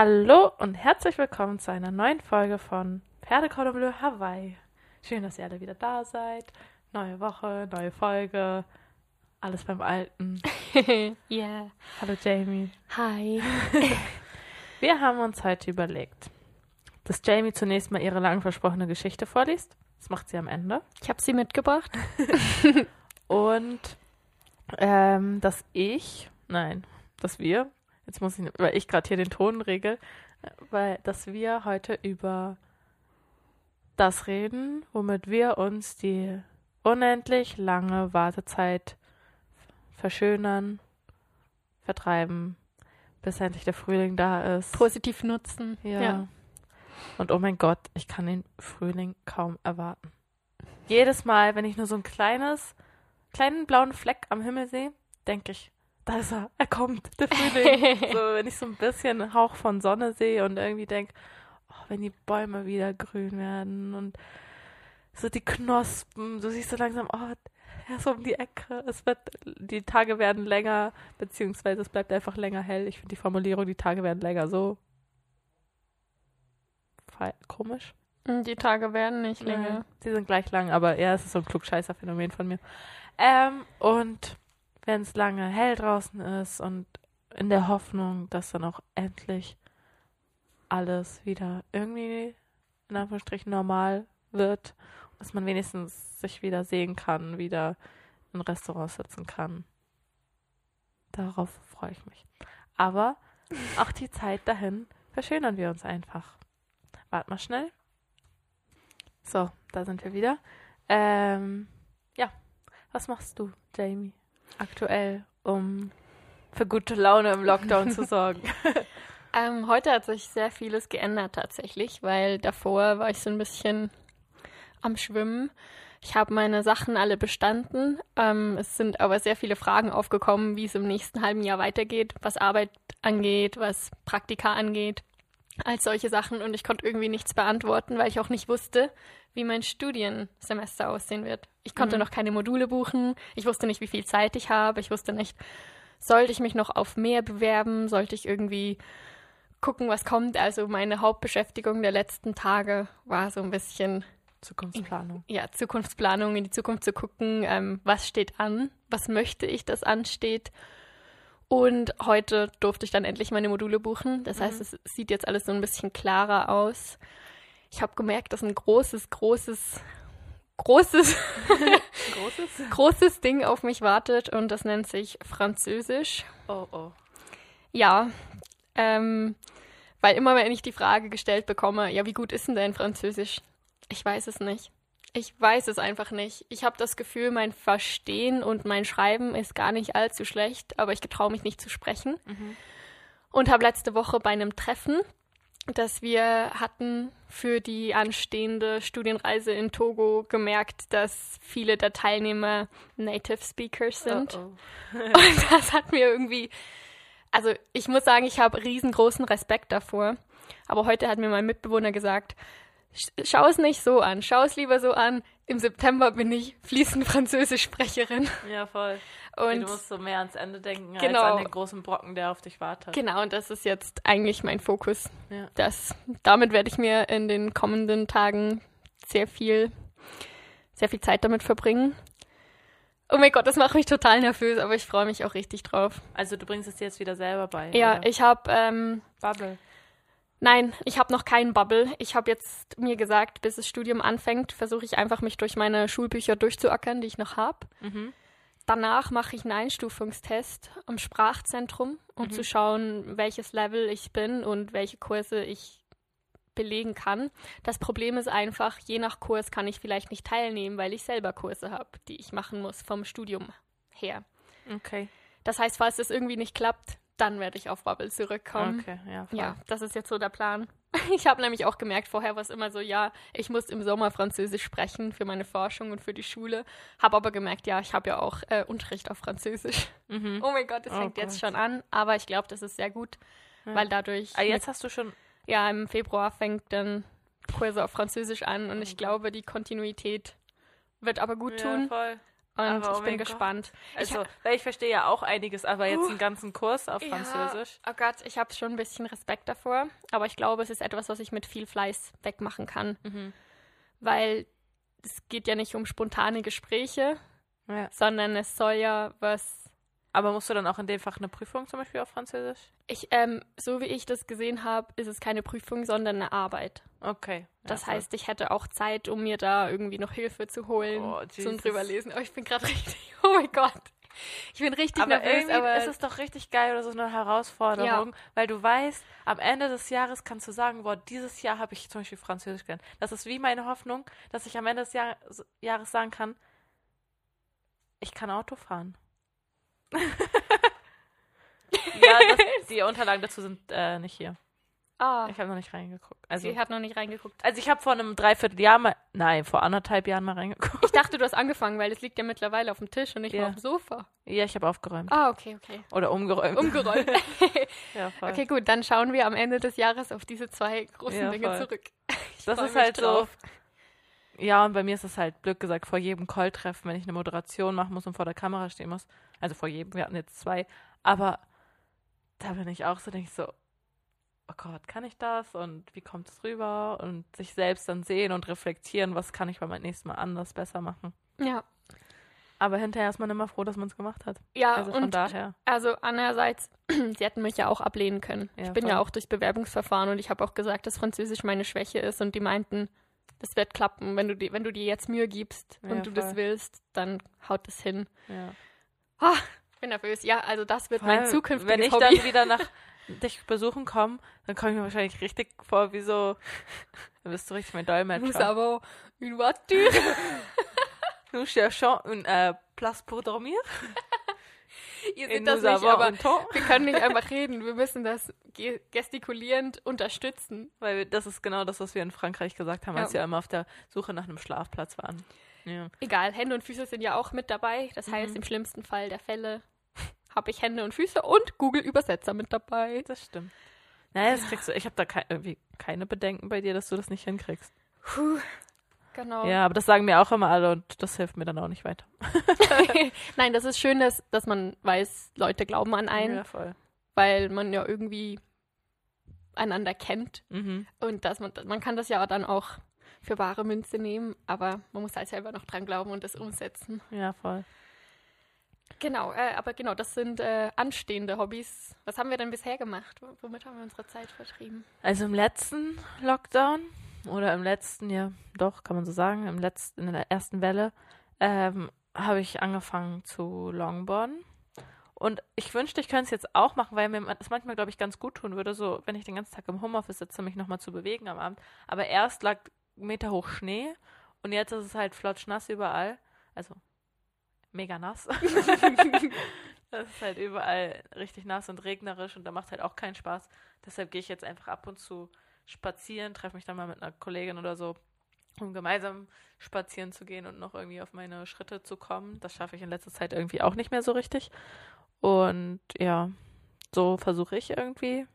Hallo und herzlich willkommen zu einer neuen Folge von Pferde Cordon Bleu Hawaii. Schön, dass ihr alle wieder da seid. Neue Woche, neue Folge. Alles beim Alten. yeah. Hallo Jamie. Hi. Wir haben uns heute überlegt, dass Jamie zunächst mal ihre lang versprochene Geschichte vorliest. Das macht sie am Ende. Ich habe sie mitgebracht. Und ähm, dass ich, nein, dass wir, jetzt muss ich, weil ich gerade hier den Ton regel, weil, dass wir heute über das reden, womit wir uns die unendlich lange Wartezeit verschönern, vertreiben, bis endlich der Frühling da ist. Positiv nutzen. Ja. Ja. Und oh mein Gott, ich kann den Frühling kaum erwarten. Jedes Mal, wenn ich nur so ein kleines, kleinen blauen Fleck am Himmel sehe, denke ich, da ist er, er kommt, der Frühling. so, wenn ich so ein bisschen Hauch von Sonne sehe und irgendwie denke, oh, wenn die Bäume wieder grün werden und so die Knospen, du siehst so langsam, oh, er ist um die Ecke, es wird, die Tage werden länger, beziehungsweise es bleibt einfach länger hell. Ich finde die Formulierung, die Tage werden länger, so komisch. Die Tage werden nicht länger. Sie sind gleich lang, aber ja, es ist so ein Klugscheißer-Phänomen von mir. Ähm, und wenn es lange hell draußen ist und in der Hoffnung, dass dann auch endlich alles wieder irgendwie in Anführungsstrichen normal wird, dass man wenigstens sich wieder sehen kann, wieder in Restaurants sitzen kann. Darauf freue ich mich. Aber auch die Zeit dahin verschönern wir uns einfach. Wart mal schnell. So, da sind wir wieder. Ähm, ja, was machst du, Jamie, aktuell, um für gute Laune im Lockdown zu sorgen? Ähm, heute hat sich sehr vieles geändert tatsächlich, weil davor war ich so ein bisschen am Schwimmen. Ich habe meine Sachen alle bestanden. Ähm, es sind aber sehr viele Fragen aufgekommen, wie es im nächsten halben Jahr weitergeht, was Arbeit angeht, was Praktika angeht, als solche Sachen. Und ich konnte irgendwie nichts beantworten, weil ich auch nicht wusste, wie mein Studiensemester aussehen wird. Ich konnte Mhm. noch keine Module buchen. Ich wusste nicht, wie viel Zeit ich habe. Ich wusste nicht, sollte ich mich noch auf mehr bewerben? Sollte ich irgendwie gucken, was kommt? Also meine Hauptbeschäftigung der letzten Tage war so ein bisschen Zukunftsplanung. ja, Zukunftsplanung, in die Zukunft zu gucken, ähm, was steht an, was möchte ich, dass ansteht. Und heute durfte ich dann endlich meine Module buchen. Das heißt, es sieht jetzt alles so ein bisschen klarer aus. Ich habe gemerkt, dass ein großes, großes, großes, Großes? großes Ding auf mich wartet und das nennt sich Französisch. Oh, oh. Ja, ähm, weil immer wenn ich die Frage gestellt bekomme, ja, wie gut ist denn dein Französisch? Ich weiß es nicht. Ich weiß es einfach nicht. Ich habe das Gefühl, mein Verstehen und mein Schreiben ist gar nicht allzu schlecht, aber ich getraue mich nicht zu sprechen. Und habe letzte Woche bei einem Treffen, das wir hatten für die anstehende Studienreise in Togo, gemerkt, dass viele der Teilnehmer Native Speakers sind. Oh, Und das hat mir irgendwie, also ich muss sagen, ich habe riesengroßen Respekt davor. Aber heute hat mir mein Mitbewohner gesagt, "Sch- schau es nicht so an, schau es lieber so an. Im September bin ich fließend Französischsprecherin. Ja, voll. Und du musst so mehr ans Ende denken, Genau. als an den großen Brocken, der auf dich wartet. genau, und das ist jetzt eigentlich mein Fokus. Ja. Das, damit werde ich mir in den kommenden Tagen sehr viel, sehr viel Zeit damit verbringen. Oh mein Gott, das macht mich total nervös, aber ich freue mich auch richtig drauf. Also du bringst es dir jetzt wieder selber bei. Ja, oder? ich habe ähm, Bubble. Nein, ich habe noch keinen Bubble. Ich habe jetzt mir gesagt, bis das Studium anfängt, versuche ich einfach mich durch meine Schulbücher durchzuackern, die ich noch habe. Mhm. Danach mache ich einen Einstufungstest am Sprachzentrum, um zu schauen, welches Level ich bin und welche Kurse ich belegen kann. Das Problem ist einfach, je nach Kurs kann ich vielleicht nicht teilnehmen, weil ich selber Kurse habe, die ich machen muss vom Studium her. Okay. Das heißt, falls das irgendwie nicht klappt, dann werde ich auf Bubble zurückkommen. Okay, ja, voll. Ja, das ist jetzt so der Plan. Ich habe nämlich auch gemerkt, vorher war es immer so, ja, ich muss im Sommer Französisch sprechen für meine Forschung und für die Schule. Habe aber gemerkt, ja, ich habe ja auch äh, Unterricht auf Französisch. Mhm. Oh mein Gott, das Oh fängt jetzt Gott. schon an. Aber ich glaube, das ist sehr gut, Ja. weil dadurch, Ah, jetzt hast du schon. ja, im Februar fängt dann Kurse auf Französisch an und Oh ich glaube, die Kontinuität wird aber gut Ja, tun. voll. Und Aber, oh ich bin mein Gott. gespannt. Also, weil ich verstehe ja auch einiges, aber jetzt Uh, einen ganzen Kurs auf Französisch. Ja, oh Gott, ich habe schon ein bisschen Respekt davor. Aber ich glaube, es ist etwas, was ich mit viel Fleiß wegmachen kann. Mhm. Weil es geht ja nicht um spontane Gespräche, Ja. sondern es soll ja was. Aber musst du dann auch in dem Fach eine Prüfung zum Beispiel auf Französisch? Ich, ähm, so wie ich das gesehen habe, ist es keine Prüfung, sondern eine Arbeit. Okay. Das Ja, heißt, ich hätte auch Zeit, um mir da irgendwie noch Hilfe zu holen Oh, zum drüberlesen. Oh, ich bin gerade richtig. Oh mein Gott. Ich bin richtig aber nervös, irgendwie aber ist es doch richtig geil oder so eine Herausforderung, weil du weißt, am Ende des Jahres kannst du sagen, boah, dieses Jahr habe ich zum Beispiel Französisch gelernt. Das ist wie meine Hoffnung, dass ich am Ende des Jahr Jahres sagen kann, ich kann Auto fahren. ja, das, die Unterlagen dazu sind äh, nicht hier. Ah, Ich habe noch nicht reingeguckt. Also, sie hat noch nicht reingeguckt. also ich habe vor einem Dreivierteljahr mal, nein, vor anderthalb Jahren mal reingeguckt. Ich dachte, du hast angefangen, weil es liegt ja mittlerweile auf dem Tisch und nicht Ja. mehr auf dem Sofa. Ja, ich habe aufgeräumt. Ah, okay, okay. Oder umgeräumt. Umgeräumt. ja, voll. okay, gut, dann schauen wir am Ende des Jahres auf diese zwei großen Ja, Dinge voll. zurück. Ich Das ist halt drauf. so. Ja, und bei mir ist es halt blöd gesagt, vor jedem Call-Treffen, wenn ich eine Moderation machen muss und vor der Kamera stehen muss. Also vor jedem, wir hatten jetzt zwei. Aber da bin ich auch so, denke ich so, oh Gott, kann ich das? Und wie kommt es rüber? Und sich selbst dann sehen und reflektieren, was kann ich beim nächsten Mal anders besser machen. Ja. Aber hinterher ist man immer froh, dass man es gemacht hat. Ja, Also von und daher. also andererseits, sie hätten mich ja auch ablehnen können. Ja, ich bin voll. ja auch durch Bewerbungsverfahren und ich habe auch gesagt, dass Französisch meine Schwäche ist und die meinten, das wird klappen, wenn du, die, wenn du dir jetzt Mühe gibst Ja, und du das voll. willst, dann haut das hin. Ja. Ich bin nervös. Ja, also das wird Vor mein zukünftiges Wenn ich Hobby. dann wieder nach dich besuchen komme, dann komme ich mir wahrscheinlich richtig vor, wie so, dann bist du richtig mein Dolmetscher. avons une voiture. Nous cherchons une äh, place pour dormir. Ihr seht das nicht, aber wir können nicht einfach reden. Wir müssen das ge gestikulierend unterstützen. Weil wir- das ist genau das, was wir in Frankreich gesagt haben, als Ja. wir immer auf der Suche nach einem Schlafplatz waren. Ja. Egal, Hände und Füße sind ja auch mit dabei. Das heißt, Mhm. im schlimmsten Fall der Fälle habe ich Hände und Füße und Google-Übersetzer mit dabei. Das stimmt. Naja, das kriegst du. Ich habe da kei irgendwie keine Bedenken bei dir, dass du das nicht hinkriegst. Puh. Genau. Ja, aber das sagen mir auch immer alle und das hilft mir dann auch nicht weiter. Nein, das ist schön, dass, dass man weiß, Leute glauben an einen, Ja, voll. weil man ja irgendwie einander kennt. Mhm. Und dass man, man kann das ja dann auch für wahre Münze nehmen, aber man muss halt selber noch dran glauben und das umsetzen. Ja, voll. Genau, äh, aber genau, das sind äh, anstehende Hobbys. Was haben wir denn bisher gemacht? Womit haben wir unsere Zeit vertrieben? Also im letzten Lockdown oder im letzten, ja, doch, kann man so sagen, im letzten, in der ersten Welle, ähm, habe ich angefangen zu Longboarden. Und ich wünschte, ich könnte es jetzt auch machen, weil mir das manchmal, glaube ich, ganz gut tun würde, so wenn ich den ganzen Tag im Homeoffice sitze, mich nochmal zu bewegen am Abend. Aber erst lag Meter hoch Schnee und jetzt ist es halt flotschnass überall. Also mega nass. Das ist halt überall richtig nass und regnerisch und da macht halt auch keinen Spaß. Deshalb gehe ich jetzt einfach ab und zu spazieren, treffe mich dann mal mit einer Kollegin oder so, um gemeinsam spazieren zu gehen und noch irgendwie auf meine Schritte zu kommen. Das schaffe ich in letzter Zeit irgendwie auch nicht mehr so richtig. Und ja, so versuche ich irgendwie,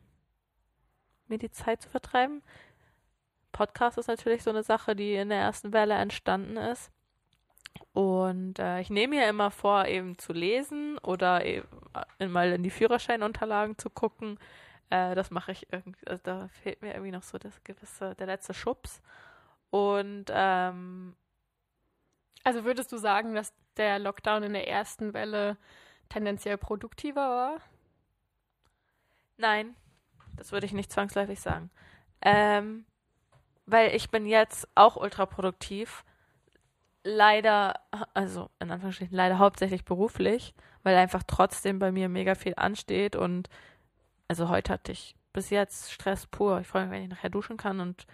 mir die Zeit zu vertreiben. Podcast ist natürlich so eine Sache, die in der ersten Welle entstanden ist. Und äh, ich nehme mir immer vor, eben zu lesen oder eben äh, mal in die Führerscheinunterlagen zu gucken. Äh, das mache ich irgendwie, also da fehlt mir irgendwie noch so das gewisse, der letzte Schubs. Und ähm, Also würdest du sagen, dass der Lockdown in der ersten Welle tendenziell produktiver war? nein, das würde ich nicht zwangsläufig sagen. Ähm, weil ich bin jetzt auch ultra produktiv. Leider, also in Anführungsstrichen, leider hauptsächlich beruflich, weil einfach trotzdem bei mir mega viel ansteht und also heute hatte ich bis jetzt Stress pur. Ich freue mich, wenn ich nachher duschen kann und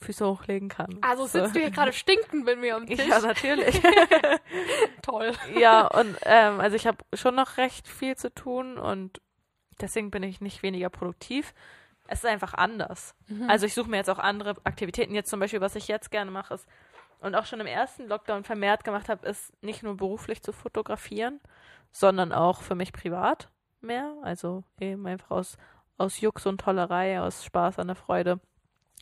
Füße hochlegen kann. Also So. sitzt du hier gerade stinkend mit mir am Tisch? Ja, natürlich. Toll. ja, und ähm, also ich habe schon noch recht viel zu tun und deswegen bin ich nicht weniger produktiv. Es ist einfach anders. Mhm. Also ich suche mir jetzt auch andere Aktivitäten. Jetzt zum Beispiel, was ich jetzt gerne mache, ist und auch schon im ersten Lockdown vermehrt gemacht habe, ist nicht nur beruflich zu fotografieren, sondern auch für mich privat mehr. Also eben einfach aus, aus Jux und Tollerei, aus Spaß an der Freude,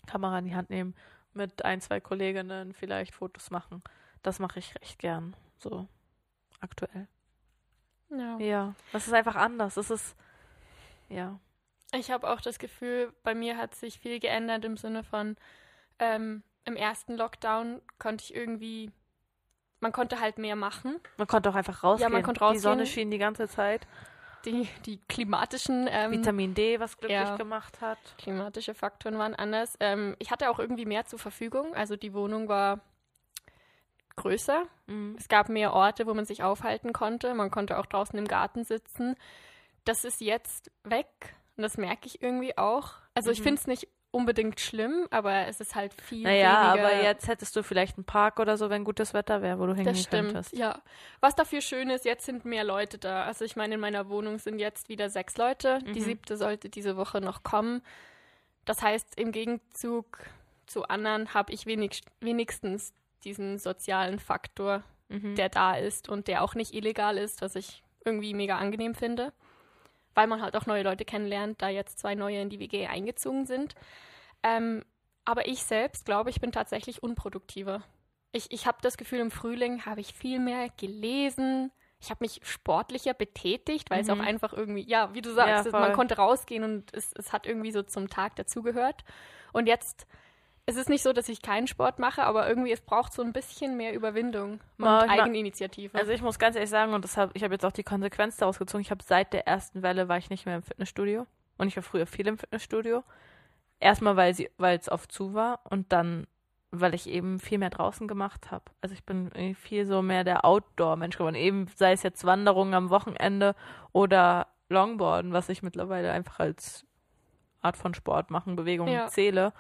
Kamera in die Hand nehmen, mit ein, zwei Kolleginnen vielleicht Fotos machen. Das mache ich recht gern. So. aktuell. Ja. Ja, das ist einfach anders. Das ist, ja. Ich habe auch das Gefühl, bei mir hat sich viel geändert im Sinne von, ähm, im ersten Lockdown konnte ich irgendwie, man konnte halt mehr machen. Man konnte auch einfach rausgehen. Ja, man konnte Die rausgehen. Sonne schien die ganze Zeit. Die, die klimatischen ähm, Vitamin D, was glücklich ja. gemacht hat. klimatische Faktoren waren anders. Ähm, ich hatte auch irgendwie mehr zur Verfügung. Also die Wohnung war größer. Mhm. Es gab mehr Orte, wo man sich aufhalten konnte. Man konnte auch draußen im Garten sitzen. Das ist jetzt weg und das merke ich irgendwie auch. Also ich Mhm. finde es nicht unbedingt schlimm, aber es ist halt viel Naja, weniger. aber jetzt hättest du vielleicht einen Park oder so, wenn gutes Wetter wäre, wo du hingehen Das stimmt, könntest. ja. Was dafür schön ist, jetzt sind mehr Leute da. Also ich meine, in meiner Wohnung sind jetzt wieder sechs Leute. Die Mhm. siebte sollte diese Woche noch kommen. Das heißt, im Gegenzug zu anderen habe ich wenig, wenigstens diesen sozialen Faktor, Mhm. der da ist und der auch nicht illegal ist, was ich irgendwie mega angenehm finde. Weil man halt auch neue Leute kennenlernt, da jetzt zwei neue in die WG eingezogen sind. Ähm, aber ich selbst glaube, ich bin tatsächlich unproduktiver. Ich, ich habe das Gefühl, im Frühling habe ich viel mehr gelesen. Ich habe mich sportlicher betätigt, weil es Mhm. auch einfach irgendwie, ja, wie du sagst, Ja, man konnte rausgehen und es, es hat irgendwie so zum Tag dazugehört. Und jetzt, es ist nicht so, dass ich keinen Sport mache, aber irgendwie, es braucht so ein bisschen mehr Überwindung und ma- Eigeninitiative. Also ich muss ganz ehrlich sagen, und das hab, ich habe jetzt auch die Konsequenz daraus gezogen, ich habe seit der ersten Welle war ich nicht mehr im Fitnessstudio. Und ich war früher viel im Fitnessstudio. Erstmal, weil sie, weil es oft zu war und dann, weil ich eben viel mehr draußen gemacht habe. Also ich bin viel so mehr der Outdoor-Mensch geworden. Eben sei es jetzt Wanderungen am Wochenende oder Longboarden, was ich mittlerweile einfach als Art von Sport machen, Bewegung Ja. zähle.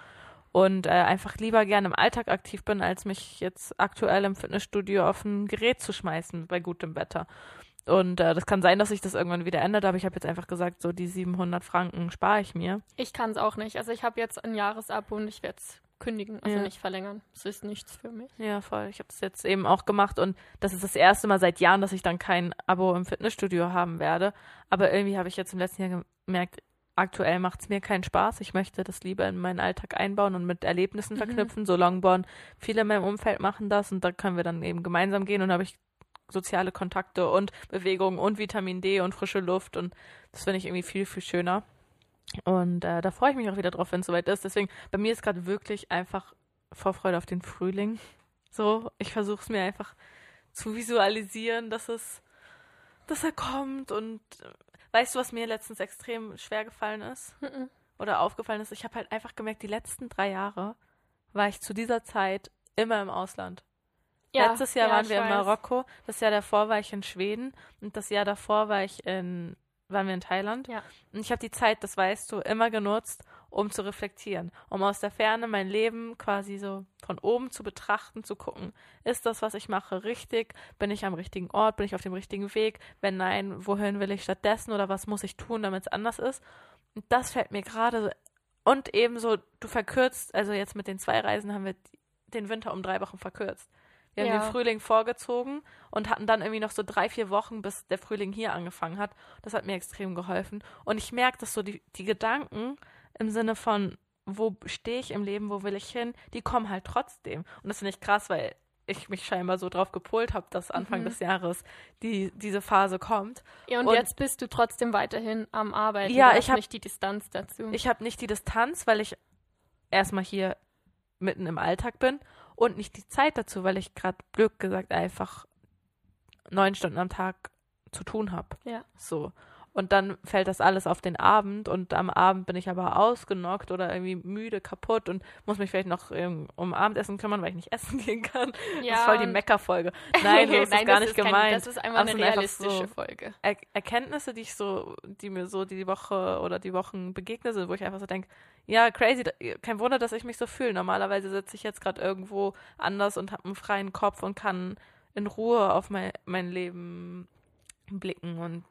Und äh, einfach lieber gerne im Alltag aktiv bin, als mich jetzt aktuell im Fitnessstudio auf ein Gerät zu schmeißen bei gutem Wetter. Und äh, das kann sein, dass sich das irgendwann wieder ändert, aber ich habe jetzt einfach gesagt, so die 700 Franken spare ich mir. Ich kann es auch nicht. Also ich habe jetzt ein Jahresabo und ich werde es kündigen, also Ja. nicht verlängern. Es ist nichts für mich. Ja, voll. Ich habe es jetzt eben auch gemacht und das ist das erste Mal seit Jahren, dass ich dann kein Abo im Fitnessstudio haben werde. Aber irgendwie habe ich jetzt im letzten Jahr gemerkt, aktuell macht es mir keinen Spaß. Ich möchte das lieber in meinen Alltag einbauen und mit Erlebnissen Mhm. verknüpfen. So Longbourn, viele in meinem Umfeld machen das und da können wir dann eben gemeinsam gehen und habe ich soziale Kontakte und Bewegung und Vitamin D und frische Luft und das finde ich irgendwie viel, viel schöner. Und äh, da freue ich mich auch wieder drauf, wenn es soweit ist. Deswegen, bei mir ist gerade wirklich einfach Vorfreude auf den Frühling. So, ich versuche es mir einfach zu visualisieren, dass es, dass er kommt. Und weißt du, was mir letztens extrem schwer gefallen ist Mhm. oder aufgefallen ist? Ich habe halt einfach gemerkt, die letzten drei Jahre war ich zu dieser Zeit immer im Ausland. Letztes Jahr ja, waren wir in. Marokko, das Jahr davor war ich in Schweden und das Jahr davor war ich in, waren wir in Thailand. Ja. Und ich habe die Zeit, das weißt du, immer genutzt, um zu reflektieren, um aus der Ferne mein Leben quasi so von oben zu betrachten, zu gucken, ist das, was ich mache, richtig? Bin ich am richtigen Ort? Bin ich auf dem richtigen Weg? Wenn nein, wohin will ich stattdessen oder was muss ich tun, damit es anders ist? Und das fällt mir gerade so. Und ebenso, du verkürzt, also jetzt mit den zwei Reisen haben wir den Winter um drei Wochen verkürzt. Wir haben Ja. den Frühling vorgezogen und hatten dann irgendwie noch so drei, vier Wochen, bis der Frühling hier angefangen hat. Das hat mir extrem geholfen. Und ich merke, dass so die, die Gedanken im Sinne von, wo stehe ich im Leben, wo will ich hin, die kommen halt trotzdem. Und das finde ich krass, weil ich mich scheinbar so drauf gepolt habe, dass Anfang Mhm. des Jahres die, diese Phase kommt. Ja, und, Und- jetzt bist du trotzdem weiterhin am Arbeiten. Ja, ich hast hab- nicht die Distanz dazu. Ich habe nicht die Distanz, weil ich erstmal hier mitten im Alltag bin und nicht die Zeit dazu, weil ich gerade blöd gesagt einfach neun Stunden am Tag zu tun habe. Ja. So. Und dann fällt das alles auf den Abend und am Abend bin ich aber ausgenockt oder irgendwie müde, kaputt und muss mich vielleicht noch ähm, um Abendessen kümmern, weil ich nicht essen gehen kann. das ist voll die Meckerfolge. Nein, so ist das gar nicht kein- gemeint. das ist einfach Aber eine realistische so- Folge. er Erkenntnisse, die ich so, die mir so die Woche oder die Wochen begegnet sind, wo ich einfach so denke, ja, crazy, kein Wunder, dass ich mich so fühle. Normalerweise sitze ich jetzt gerade irgendwo anders und habe einen freien Kopf und kann in Ruhe auf mein, mein Leben blicken und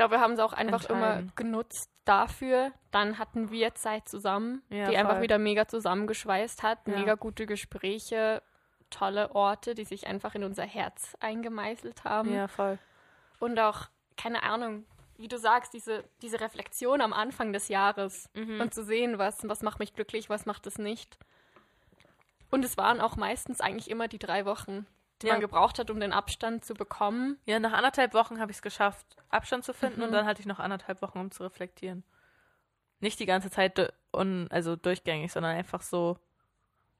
glaube, wir haben es auch einfach immer genutzt dafür. Dann hatten wir Zeit zusammen, Ja, die einfach voll. wieder mega zusammengeschweißt hat. Ja. Mega gute Gespräche, tolle Orte, die sich einfach in unser Herz eingemeißelt haben. ja, voll. Und auch, keine Ahnung, wie du sagst, diese, diese Reflexion am Anfang des Jahres Mhm. und zu sehen, was, was macht mich glücklich, was macht es nicht. Und es waren auch meistens eigentlich immer die drei Wochen. Die Ja. man gebraucht hat, um den Abstand zu bekommen. Ja, nach anderthalb Wochen habe ich es geschafft, Abstand zu finden Mhm. und dann hatte ich noch anderthalb Wochen, um zu reflektieren. Nicht die ganze Zeit un, also durchgängig, sondern einfach so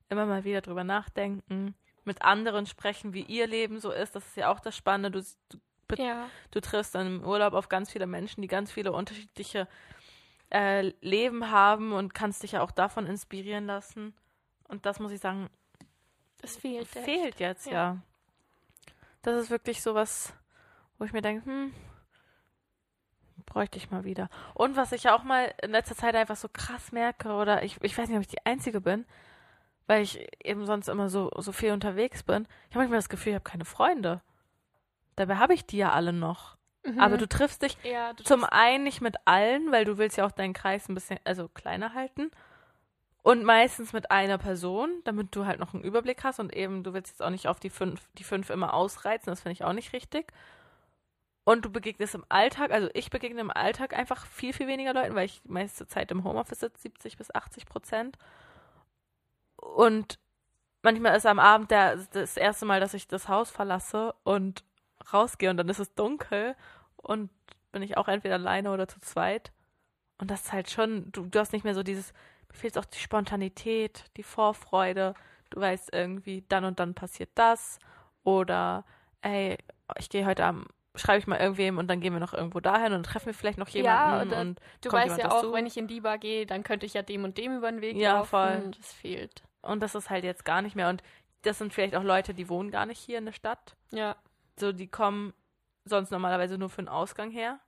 immer mal wieder drüber nachdenken, mit anderen sprechen, wie ihr Leben so ist. Das ist ja auch das Spannende. Du, du, Ja. du triffst dann im Urlaub auf ganz viele Menschen, die ganz viele unterschiedliche äh, Leben haben und kannst dich ja auch davon inspirieren lassen. Und das muss ich sagen, Das fehlt. fehlt jetzt, ja. Ja. Das ist wirklich sowas, wo ich mir denke, hm, bräuchte ich mal wieder. Und was ich ja auch mal in letzter Zeit einfach so krass merke, oder ich, ich weiß nicht, ob ich die Einzige bin, weil ich eben sonst immer so, so viel unterwegs bin. Ich habe manchmal das Gefühl, ich habe keine Freunde. Dabei habe ich die ja alle noch. Mhm. Aber du triffst dich ja, du zum einen nicht mit allen, weil du willst ja auch deinen Kreis ein bisschen, also kleiner halten. Und meistens mit einer Person, damit du halt noch einen Überblick hast und eben, du willst jetzt auch nicht auf die fünf, die fünf immer ausreizen, das finde ich auch nicht richtig. Und du begegnest im Alltag, also ich begegne im Alltag einfach viel, viel weniger Leuten, weil ich die meiste Zeit im Homeoffice sitze, 70 bis 80 Prozent. Und manchmal ist am Abend der, das erste Mal, dass ich das Haus verlasse und rausgehe und dann ist es dunkel und bin ich auch entweder alleine oder zu zweit. Und das ist halt schon, du, du hast nicht mehr so dieses, fehlt auch die Spontanität, die Vorfreude. Du weißt irgendwie, dann und dann passiert das. Oder, ey, ich gehe heute Abend, schreibe ich mal irgendwem und dann gehen wir noch irgendwo dahin und treffen wir vielleicht noch Ja, jemanden. oder und Du weißt ja auch, dazu? wenn ich in die Bar gehe, dann könnte ich ja dem und dem über den Weg Ja, laufen. voll. Das fehlt. Und das ist halt jetzt gar nicht mehr. Und das sind vielleicht auch Leute, die wohnen gar nicht hier in der Stadt. Ja. So, die kommen sonst normalerweise nur für den Ausgang her.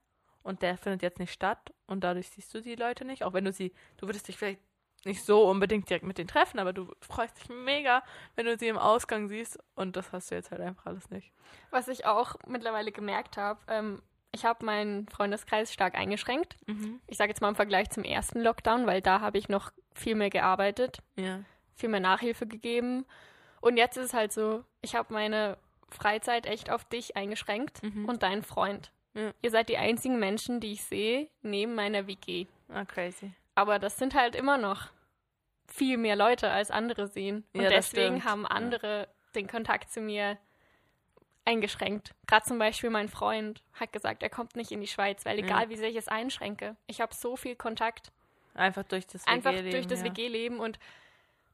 Und der findet jetzt nicht statt. Und dadurch siehst du die Leute nicht. Auch wenn du sie, du würdest dich vielleicht nicht so unbedingt direkt mit denen treffen, aber du freust dich mega, wenn du sie im Ausgang siehst. Und das hast du jetzt halt einfach alles nicht. Was ich auch mittlerweile gemerkt habe, ähm, ich habe meinen Freundeskreis stark eingeschränkt. Mhm. Ich sage jetzt mal im Vergleich zum ersten Lockdown, weil da habe ich noch viel mehr gearbeitet, Ja. viel mehr Nachhilfe gegeben. Und jetzt ist es halt so, ich habe meine Freizeit echt auf dich eingeschränkt Mhm. und deinen Freund. Ja. Ihr seid die einzigen Menschen, die ich sehe, neben meiner WG. Ah, crazy. Aber das sind halt immer noch viel mehr Leute, als andere sehen. Und Ja, deswegen haben Ja. andere den Kontakt zu mir eingeschränkt. Gerade zum Beispiel mein Freund hat gesagt, er kommt nicht in die Schweiz, weil Ja. egal wie sehr ich es einschränke, ich habe so viel Kontakt. Einfach durch das Einfach WG-Leben, durch das ja. WG-Leben. Und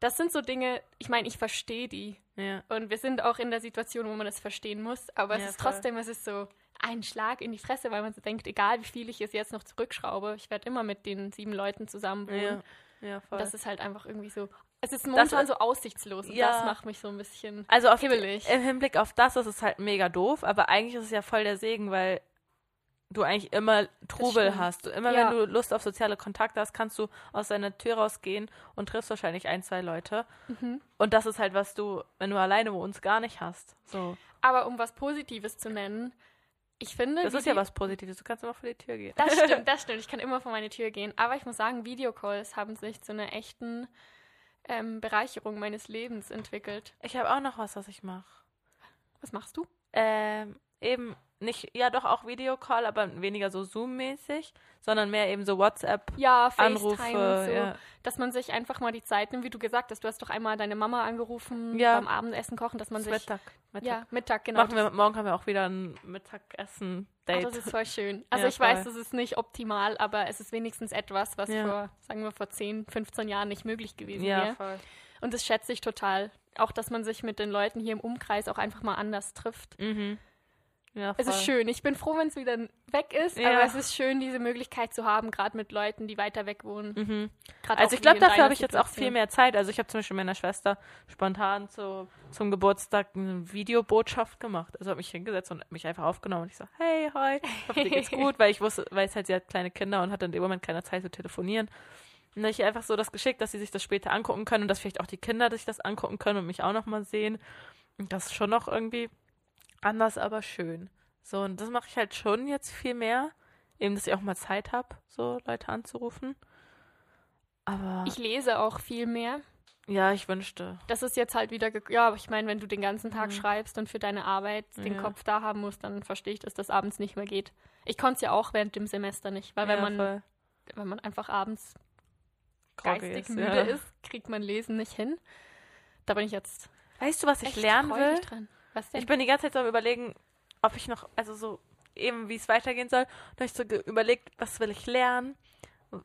das sind so Dinge, ich meine, ich verstehe die. Ja. Und wir sind auch in der Situation, wo man das verstehen muss. Aber es Ja, ist voll. trotzdem, es ist so ein Schlag in die Fresse, weil man so denkt, egal wie viel ich es jetzt noch zurückschraube, ich werde immer mit den sieben Leuten zusammen wohnen. Ja. voll. Das ist halt einfach irgendwie so. Es ist momentan Das- so aussichtslos und Ja. das macht mich so ein bisschen. Also auf, hibbelig. im Hinblick auf das ist es halt mega doof, aber eigentlich ist es ja voll der Segen, weil du eigentlich immer Trubel hast. Immer Ja. wenn du Lust auf soziale Kontakte hast, kannst du aus deiner Tür rausgehen und triffst wahrscheinlich ein, zwei Leute. Mhm. Und das ist halt, was du, wenn du alleine wohnst, gar nicht hast. So. Aber um was Positives zu nennen, ich finde. Das ist ja was Positives. Du kannst immer vor die Tür gehen. Das stimmt, das stimmt. Ich kann immer vor meine Tür gehen. Aber ich muss sagen, Videocalls haben sich zu einer echten ähm, Bereicherung meines Lebens entwickelt. Ich habe auch noch was, was ich mache. Was machst du? Ähm, eben nicht, ja doch auch Videocall, aber weniger so Zoom-mäßig, sondern mehr eben so WhatsApp. Ja, FaceTime Anrufe, und so. ja. Dass man sich einfach mal die Zeit nimmt, wie du gesagt hast. Du hast doch einmal deine Mama angerufen Ja. beim Abendessen kochen, dass man Das sich. Mittag. Mittag. Ja, Mittag, genau. Machen wir, morgen haben wir auch wieder ein Mittagessen-Date. Ah, das ist voll schön. Also Ja, ich weiß, voll. das ist nicht optimal, aber es ist wenigstens etwas, was Ja. vor, sagen wir, vor 10, 15 Jahren nicht möglich gewesen ja, wäre. voll. Und das schätze ich total. Auch, dass man sich mit den Leuten hier im Umkreis auch einfach mal anders trifft. Mhm. Ja. Es ist schön. Ich bin froh, wenn es wieder weg ist, Ja. aber es ist schön, diese Möglichkeit zu haben, gerade mit Leuten, die weiter weg wohnen. Mhm. Also ich glaube, dafür habe ich jetzt auch viel mehr Zeit. Also ich habe zum Beispiel meiner Schwester spontan zu, zum Geburtstag eine Videobotschaft gemacht. Also habe mich hingesetzt und mich einfach aufgenommen und ich so, hey, hi, ich hoffe, dir geht's gut, weil ich wusste, weiß halt, sie hat kleine Kinder und hatte in dem Moment keine Zeit zu telefonieren. Und dann habe ich einfach so das geschickt, dass sie sich das später angucken können und dass vielleicht auch die Kinder sich das angucken können und mich auch nochmal sehen. Und das ist schon noch irgendwie anders, aber schön. So, und das mache ich halt schon jetzt viel mehr. Eben, dass ich auch mal Zeit habe, so Leute anzurufen. Aber Ich lese auch viel mehr. ja, ich wünschte. Das ist jetzt halt wieder, ja, aber ich meine, wenn du den ganzen Tag Mhm. schreibst und für deine Arbeit den Ja. Kopf da haben musst, dann verstehe ich, dass das abends nicht mehr geht. Ich konnte es ja auch während dem Semester nicht, weil wenn ja, man voll wenn man einfach abends geistig ist, müde ja. ist, kriegt man Lesen nicht hin. Da bin ich jetzt Weißt du, was ich lernen will? dran. Was denn? Ich bin die ganze Zeit so am überlegen, ob ich noch, also so eben, wie es weitergehen soll. Da habe ich so überlegt, was will ich lernen?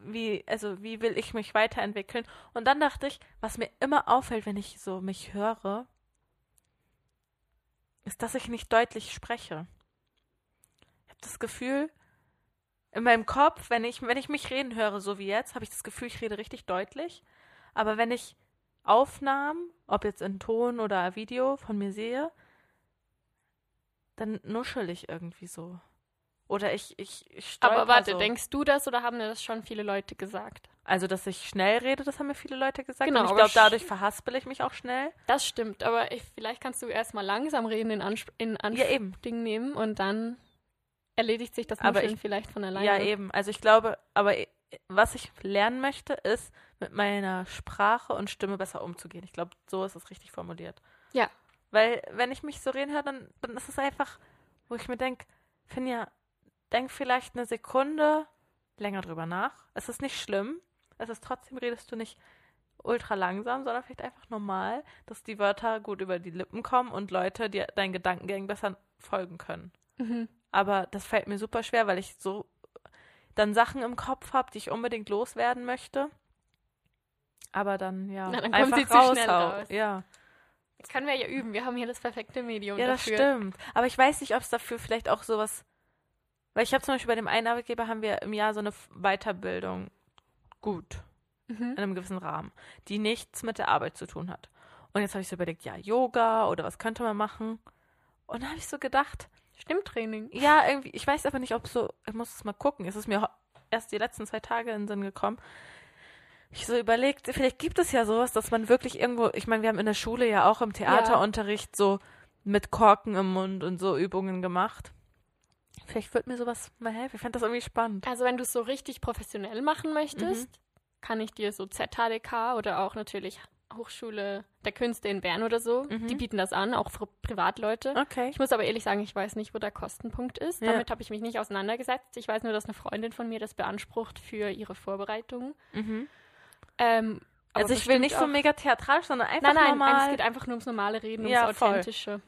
Wie, also wie will ich mich weiterentwickeln? Und dann dachte ich, was mir immer auffällt, wenn ich so mich höre, ist, dass ich nicht deutlich spreche. Ich habe das Gefühl, in meinem Kopf, wenn ich, wenn ich mich reden höre, so wie jetzt, habe ich das Gefühl, ich rede richtig deutlich. Aber wenn ich Aufnahmen, ob jetzt in Ton oder Video von mir sehe, dann nuschel ich irgendwie so. Oder ich, ich, ich Aber warte, so. denkst du das oder haben dir das schon viele Leute gesagt? Also, dass ich schnell rede, das haben mir viele Leute gesagt. Genau, und ich glaube, dadurch verhaspel ich mich auch schnell. Das stimmt, aber ich, vielleicht kannst du erstmal langsam reden, in, Ansp in Ja, eben. Anspruch nehmen und dann erledigt sich das Aber ich- vielleicht von alleine. Ja, eben. Also, ich glaube, aber was ich lernen möchte, ist, mit meiner Sprache und Stimme besser umzugehen. Ich glaube, so ist es richtig formuliert. Ja. Weil, wenn ich mich so reden höre, dann, dann ist es einfach, wo ich mir denke, Finja, denk vielleicht eine Sekunde länger drüber nach. Es ist nicht schlimm. Es ist trotzdem, redest du nicht ultra langsam, sondern vielleicht einfach normal, dass die Wörter gut über die Lippen kommen und Leute dir deinen Gedankengängen besser folgen können. Mhm. Aber das fällt mir super schwer, weil ich so dann Sachen im Kopf habe, die ich unbedingt loswerden möchte. Aber dann, ja, Na, dann einfach sie zu schnell raus. Ja. Das können wir ja üben. Wir haben hier das perfekte Medium ja, das dafür. stimmt. Aber ich weiß nicht, ob es dafür vielleicht auch sowas. Weil ich habe zum Beispiel bei dem einen Arbeitgeber haben wir im Jahr so eine Weiterbildung gut Mhm. in einem gewissen Rahmen, die nichts mit der Arbeit zu tun hat. Und jetzt habe ich so überlegt, ja, Yoga oder was könnte man machen? Und dann habe ich so gedacht, Stimmtraining. Ja, irgendwie, ich weiß aber nicht, ob so, ich muss es mal gucken. Es ist mir erst die letzten zwei Tage in den Sinn gekommen. Ich so überlegt, vielleicht gibt es ja sowas, dass man wirklich irgendwo, ich meine, wir haben in der Schule ja auch im Theaterunterricht so mit Korken im Mund und so Übungen gemacht. Vielleicht wird mir sowas mal helfen. Ich fand das irgendwie spannend. Also wenn du es so richtig professionell machen möchtest, Mhm. kann ich dir so ZHDK oder auch natürlich Hochschule der Künste in Bern oder so, Mhm. die bieten das an, auch für Privatleute. Okay. Ich muss aber ehrlich sagen, ich weiß nicht, wo der Kostenpunkt ist. Ja. Damit habe ich mich nicht auseinandergesetzt. Ich weiß nur, dass eine Freundin von mir das beansprucht für ihre Vorbereitungen. Mhm. Ähm, Also ich will nicht so mega theatralisch, sondern einfach Nein, nein, normal. es geht einfach nur ums normale Reden, Ja, ums voll. Authentische.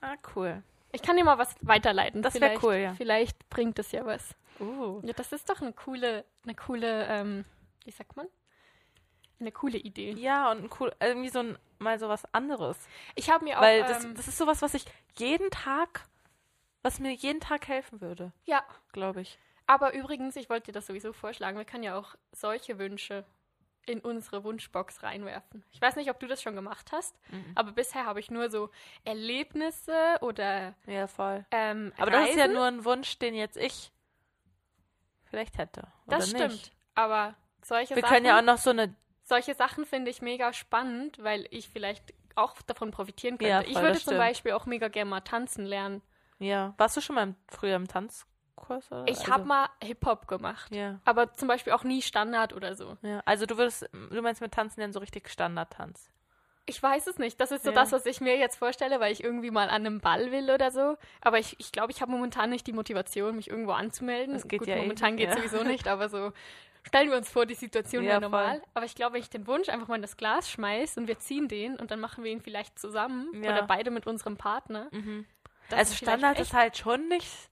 ah, cool. Ich kann dir mal was weiterleiten. Das wär Vielleicht- cool, ja. Vielleicht bringt es ja was. Uh. Ja, das ist doch eine coole, eine coole, ähm, wie sagt man? Eine coole Idee. Ja, und ein cool, irgendwie so ein, mal so was anderes. Ich habe mir auch, Weil das, ähm, das ist sowas, was ich jeden Tag, was mir jeden Tag helfen würde, ja, glaube ich. aber übrigens, ich wollte dir das sowieso vorschlagen, wir können ja auch solche Wünsche in unsere Wunschbox reinwerfen. Ich weiß nicht, ob du das schon gemacht hast, Mhm. aber bisher habe ich nur so Erlebnisse oder Ja, voll. ähm, Aber das ist ja Reisen. nur ein Wunsch, den jetzt ich vielleicht hätte. Das stimmt. Nicht. Aber solche Wir Sachen, können ja auch noch so eine. solche Sachen finde ich mega spannend, weil ich vielleicht auch davon profitieren könnte. Ja, ich voll, würde das zum. Beispiel auch mega gerne mal tanzen lernen. Ja. Warst du schon mal im, früher im Tanzkurs? Oder? Ich also, habe mal Hip-Hop gemacht, Ja, aber zum Beispiel auch nie Standard oder so. ja. Also du würdest, du meinst mit Tanzen dann so richtig Standardtanz. Ich weiß es nicht. Das ist so Ja. das, was ich mir jetzt vorstelle, weil ich irgendwie mal an einem Ball will oder so. Aber ich glaube, ich, glaub, ich habe momentan nicht die Motivation, mich irgendwo anzumelden. Das geht Gut, ja eh momentan geht ja. sowieso nicht, aber so stellen wir uns vor, die Situation Ja, wäre voll. normal. Aber ich glaube, wenn ich den Wunsch einfach mal in das Glas schmeiße und wir ziehen den und dann machen wir ihn vielleicht zusammen Ja. oder beide mit unserem Partner. Mhm. das Also Standard ist halt schon nicht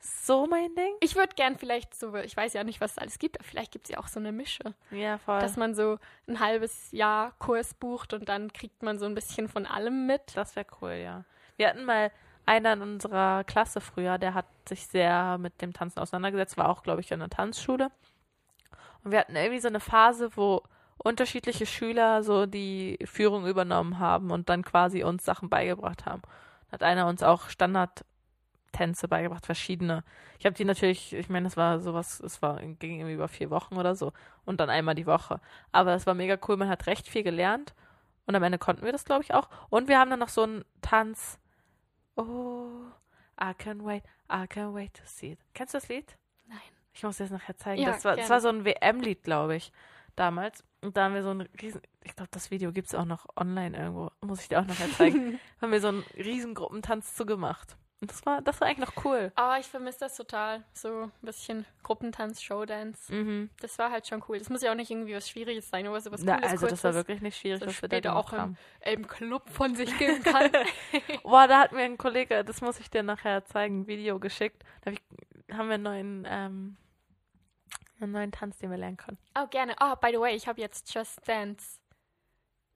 so mein Ding. Ich würde gern vielleicht so, ich weiß ja nicht, was es alles gibt, aber vielleicht gibt es ja auch so eine Mische. Ja, voll. Dass man so ein halbes Jahr Kurs bucht und dann kriegt man so ein bisschen von allem mit. Das wäre cool, ja. Wir hatten mal einer in unserer Klasse früher, der hat sich sehr mit dem Tanzen auseinandergesetzt, war auch, glaube ich, in der Tanzschule. Und wir hatten irgendwie so eine Phase, wo unterschiedliche Schüler so die Führung übernommen haben und dann quasi uns Sachen beigebracht haben. Hat einer uns auch Standardtänze beigebracht, verschiedene. Ich habe die natürlich, ich meine, das war sowas, es war ging irgendwie über vier Wochen oder so und dann einmal die Woche. Aber es war mega cool, man hat recht viel gelernt und am Ende konnten wir das, glaube ich, auch. Und wir haben dann noch so einen Tanz. Oh, I can wait, I can wait to see it. Kennst du das Lied? Nein. Ich muss dir das nachher zeigen. Ja, das, war, das war so ein WM-Lied, glaube ich, damals. Und da haben wir so ein riesen, ich glaube, das Video gibt es auch noch online irgendwo. Muss ich dir auch nachher zeigen. haben wir so einen riesen Gruppentanz zugemacht. Das war, das war eigentlich noch cool. Aber ich vermisse das total. So ein bisschen Gruppentanz, Showdance. Mhm. Das war halt schon cool. Das muss ja auch nicht irgendwie was Schwieriges sein, oder sowas Na, Cooles, also das war Kurzes, wirklich nicht schwierig, was wir da auch haben. im, im Club von sich geben kann. Boah, da hat mir ein Kollege, das muss ich dir nachher zeigen, ein Video geschickt. Da hab ich, haben wir einen neuen, ähm, einen neuen Tanz, den wir lernen können. oh, gerne. Oh, by the way, ich habe jetzt Just Dance.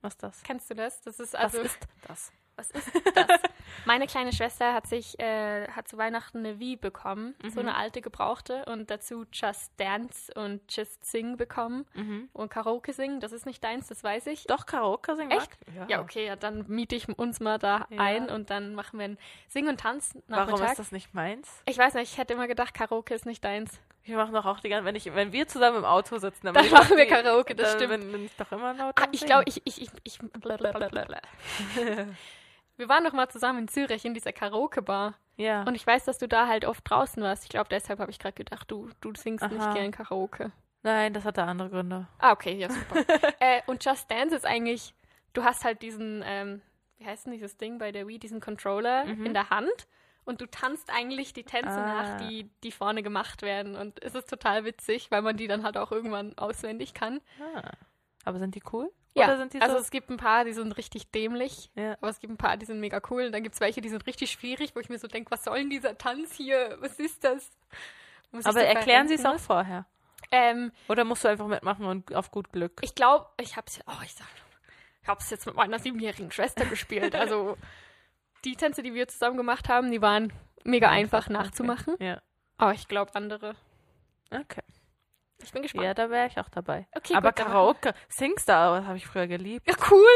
Was ist das? Kennst du das? Das ist also. Was ist das? Was ist das? Meine kleine Schwester hat sich äh, hat zu Weihnachten eine Wii bekommen, so Mhm. eine alte gebrauchte und dazu Just Dance und Just Sing bekommen Mhm. und Karaoke singen. Das ist nicht deins, das weiß ich. Doch, Karaoke singen Echt? mag? Ja, okay, ja, dann miete ich uns mal da Ja. ein und dann machen wir einen Sing- und Tanz Warum ist das nicht meins? Ich weiß nicht, ich hätte immer gedacht, Karaoke ist nicht deins. Wir machen doch auch die ganze, wenn ich, wenn wir zusammen im Auto sitzen, Dann ich machen wir Karaoke, das dann stimmt. Bin, bin ich doch immer laut. Ah, ich glaube, ich, ich, ich, ich. Wir waren noch mal zusammen in Zürich in dieser Karaoke-Bar. Ja. Und ich weiß, dass du da halt oft draußen warst. Ich glaube, deshalb habe ich gerade gedacht, du, du singst nicht Aha. gern Karaoke. Nein, das hatte andere Gründe. Ah, okay, ja, super. äh, und Just Dance ist eigentlich, du hast halt diesen, ähm, wie heißt denn dieses Ding bei der Wii, diesen Controller Mhm. in der Hand und du tanzt eigentlich die Tänze Ah. nach, die, die vorne gemacht werden. Und es ist total witzig, weil man die dann halt auch irgendwann auswendig kann. Ah. Aber sind die cool? Ja, Oder sind die also so? es gibt ein paar, die sind richtig dämlich, Ja. aber es gibt ein paar, die sind mega cool. Und dann gibt es welche, die sind richtig schwierig, wo ich mir so denke, was soll denn dieser Tanz hier? Was ist das? Muss Aber erklären Sie es auch vorher. Ähm, Oder musst du einfach mitmachen und auf gut Glück? ich glaube, ich habe es oh, ich sag, ich hab's jetzt mit meiner siebenjährigen Schwester gespielt. Also die Tänze, die wir zusammen gemacht haben, die waren mega einfach, okay. nachzumachen. Ja. Aber ich glaube andere. Okay. Ich bin gespannt. Ja, da wäre ich auch dabei. Okay, Aber gut, dann- Karaoke, Singstar, das habe ich früher geliebt. Ja, cool.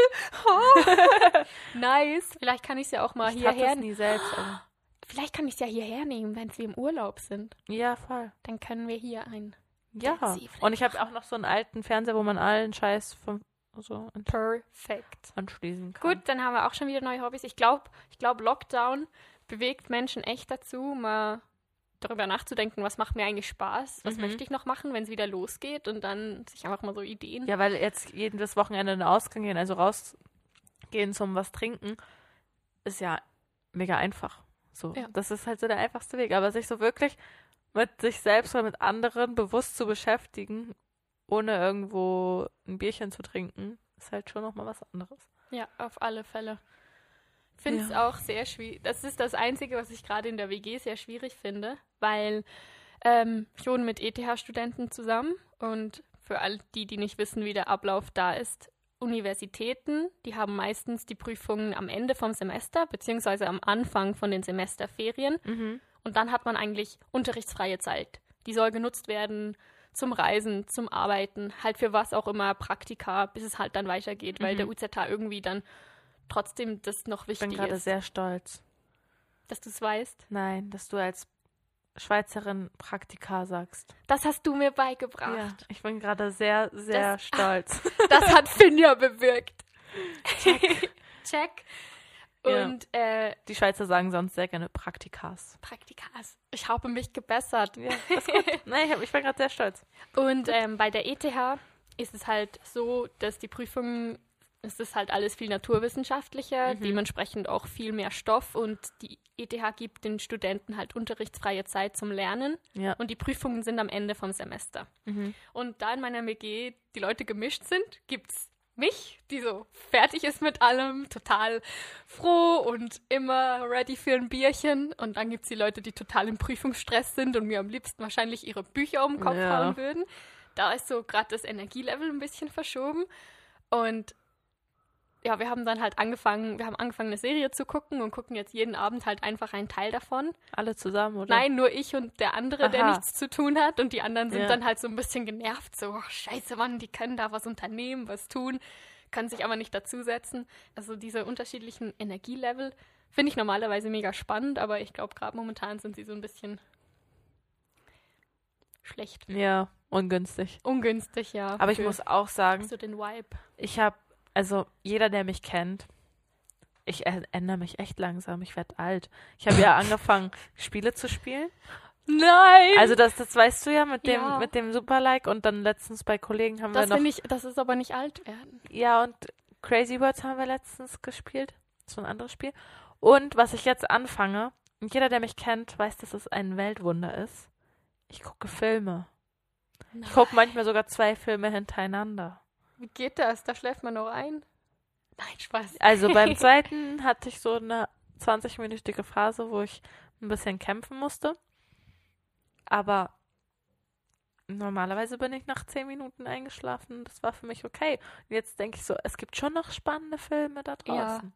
Oh. nice. Vielleicht kann ich es ja auch mal ich hierher nie selbst. Aber Vielleicht kann ich es ja hierher nehmen, wenn wir im Urlaub sind. ja, voll. Dann können wir hier ein Ja. Und ich habe auch noch so einen alten Fernseher, wo man allen Scheiß vom, so Perfekt. anschließen kann. Gut, dann haben wir auch schon wieder neue Hobbys. Ich glaube, ich glaub, Lockdown bewegt Menschen echt dazu, mal darüber nachzudenken, was macht mir eigentlich Spaß, was Mhm. möchte ich noch machen, wenn es wieder losgeht und dann sich einfach mal so Ideen. Ja, weil jetzt jedes Wochenende in den Ausgang gehen, also rausgehen zum was trinken, ist ja mega einfach. So, Ja. das ist halt so der einfachste Weg. Aber sich so wirklich mit sich selbst oder mit anderen bewusst zu beschäftigen, ohne irgendwo ein Bierchen zu trinken, ist halt schon nochmal was anderes. Ja, auf alle Fälle. Finde es Ja. auch sehr schwierig. Das ist das Einzige, was ich gerade in der WG sehr schwierig finde, weil ähm, ich wohne mit ETH-Studenten zusammen und für all die, die nicht wissen, wie der Ablauf da ist, Universitäten, die haben meistens die Prüfungen am Ende vom Semester, beziehungsweise am Anfang von den Semesterferien. Mhm. Und dann hat man eigentlich unterrichtsfreie Zeit. Die soll genutzt werden zum Reisen, zum Arbeiten, halt für was auch immer, Praktika, bis es halt dann weitergeht, weil Mhm. der UZH irgendwie dann trotzdem das noch Ich bin wichtig gerade ist, sehr stolz. dass du es weißt. Nein, dass du als Schweizerin Praktika sagst. Das hast du mir Ja, beigebracht. ich bin gerade sehr, sehr Das- stolz. Das hat Finja bewirkt. Check. Ja. Und äh, Die Schweizer sagen sonst sehr gerne Praktikas. Praktikas. Ich habe mich gebessert. Ja, das ist gut. Nein, ich bin gerade sehr stolz. Und ähm, bei der ETH ist es halt so, dass die Prüfungen, es ist halt alles viel naturwissenschaftlicher, Mhm. dementsprechend auch viel mehr Stoff und die ETH gibt den Studenten halt unterrichtsfreie Zeit zum Lernen Ja. und die Prüfungen sind am Ende vom Semester. Mhm. Und da in meiner WG die Leute gemischt sind, gibt's mich, die so fertig ist mit allem, total froh und immer ready für ein Bierchen. Und dann gibt's die Leute, die total im Prüfungsstress sind und mir am liebsten wahrscheinlich ihre Bücher um den Kopf Ja. hauen würden. Da ist so gerade das Energielevel ein bisschen verschoben. Und ja, wir haben dann halt angefangen, wir haben angefangen, eine Serie zu gucken und gucken jetzt jeden Abend halt einfach einen Teil davon. Alle zusammen, oder? Nein, nur ich und der andere, der Aha. nichts zu tun hat. Und die anderen sind Ja. dann halt so ein bisschen genervt. So, oh, scheiße, Mann, die können da was unternehmen, was tun, können sich aber nicht dazusetzen. Also diese unterschiedlichen Energielevel finde ich normalerweise mega spannend, aber ich glaube, gerade momentan sind sie so ein bisschen schlecht. Ja, ungünstig. Ungünstig, ja. Aber ich muss auch sagen, so den Vibe. ich habe, also jeder, der mich kennt, ich ändere mich echt langsam. Ich werde alt. Ich habe ja angefangen, Spiele zu spielen. Nein! Also das, das weißt du ja mit dem, Ja. mit dem Superlike und dann letztens bei Kollegen haben das wir noch. ich, das ist aber nicht alt werden. Ja, und Crazy Words haben wir letztens gespielt. So ein anderes Spiel. Und was ich jetzt anfange, Und jeder, der mich kennt, weiß, dass es ein Weltwunder ist. Ich gucke Filme. Ich gucke manchmal sogar zwei Filme hintereinander. Wie geht das? Da schläft man noch ein? Nein, Spaß. Also beim zweiten hatte ich so eine 20-minütige Phase, wo ich ein bisschen kämpfen musste. Aber normalerweise bin ich nach 10 Minuten eingeschlafen. Das war für mich okay. Und jetzt denke ich so, es gibt schon noch spannende Filme da draußen. Ja.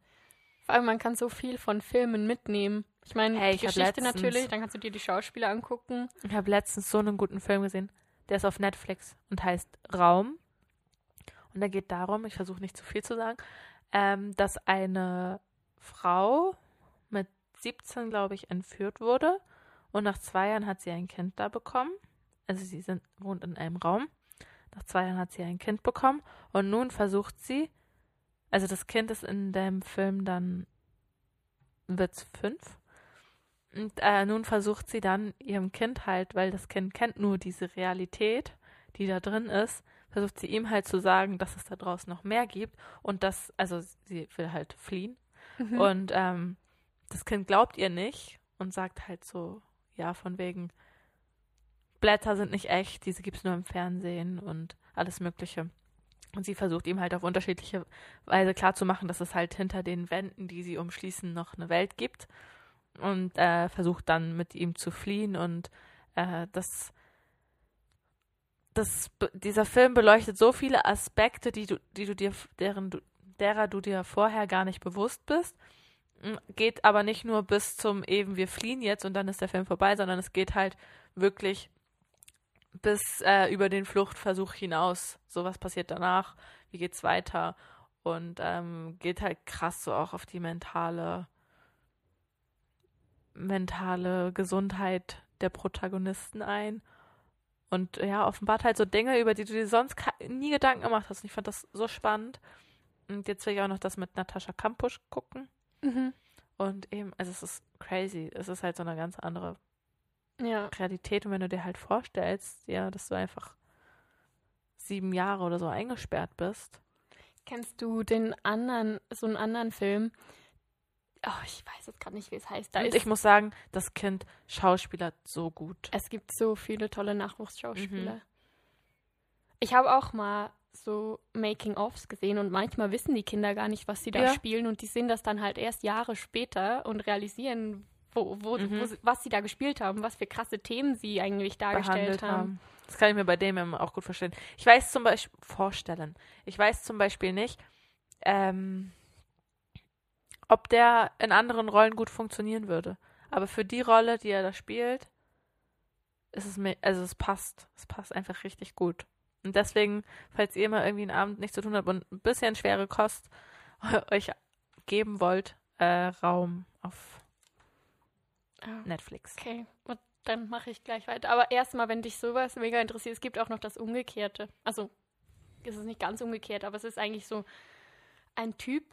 Vor allem, man kann so viel von Filmen mitnehmen. Ich meine, Hey, die ich Geschichte letztens- natürlich, dann kannst du dir die Schauspieler angucken. Ich habe letztens so einen guten Film gesehen. Der ist auf Netflix und heißt Raum. Und da geht darum, ich versuche nicht zu viel zu sagen, ähm, dass eine Frau mit 17, glaube ich, entführt wurde. Und nach zwei Jahren hat sie ein Kind da bekommen. Also sie sind, wohnt in einem Raum. Nach zwei Jahren hat sie ein Kind bekommen. Und nun versucht sie, also das Kind ist in dem Film dann, wird's fünf. Und äh, nun versucht sie dann ihrem Kind halt, weil das Kind kennt nur diese Realität, die da drin ist, versucht sie ihm halt zu sagen, dass es da draußen noch mehr gibt und dass, also sie will halt fliehen. Mhm. Und ähm, das Kind glaubt ihr nicht und sagt halt so, ja, von wegen, Blätter sind nicht echt, diese gibt's nur im Fernsehen und alles Mögliche. Und sie versucht ihm halt auf unterschiedliche Weise klarzumachen, dass es halt hinter den Wänden, die sie umschließen, noch eine Welt gibt. Und äh, versucht dann mit ihm zu fliehen. Und äh, das, das, dieser Film beleuchtet so viele Aspekte, die du, die du dir, deren du, derer du dir vorher gar nicht bewusst bist. Mm, Geht aber nicht nur bis zum eben, wir fliehen jetzt und dann ist der Film vorbei, sondern es geht halt wirklich bis äh, über den Fluchtversuch hinaus. So was passiert danach, wie geht's weiter und ähm, geht halt krass so auch auf die mentale mentale Gesundheit der Protagonisten ein und ja offenbart halt so Dinge, über die du dir sonst nie Gedanken gemacht hast. Und ich fand das so spannend. Und jetzt will ich auch noch das mit Natascha Kampusch gucken. Mhm. Und eben, also es ist crazy. Es ist halt so eine ganz andere Ja. Realität. Und wenn du dir halt vorstellst, ja, dass du einfach sieben Jahre oder so eingesperrt bist. Kennst du den anderen, so einen anderen Film? Oh, ich weiß jetzt gerade nicht, wie es heißt. Da Und ich muss sagen, das Kind schauspielert so gut. es gibt so viele tolle Nachwuchsschauspieler. Mhm. Ich habe auch mal so Making-ofs gesehen und manchmal wissen die Kinder gar nicht, was sie da Ja. spielen und die sehen das dann halt erst Jahre später und realisieren, wo, wo, Mhm. wo, was sie da gespielt haben, was für krasse Themen sie eigentlich dargestellt haben. haben. Das kann ich mir bei dem auch gut vorstellen. Ich weiß zum Beispiel, vorstellen, ich weiß zum Beispiel nicht, ähm, ob der in anderen Rollen gut funktionieren würde. Aber für die Rolle, die er da spielt, ist es mir, also es passt. Es passt einfach richtig gut. Und deswegen, falls ihr mal irgendwie einen Abend nichts zu tun habt und ein bisschen schwere Kost euch geben wollt, äh, Raum auf Ah, Netflix. Okay, und dann mache ich gleich weiter. Aber erstmal, wenn dich sowas mega interessiert, es gibt auch noch das Umgekehrte. Also, es ist nicht ganz umgekehrt, aber es ist eigentlich so ein Typ,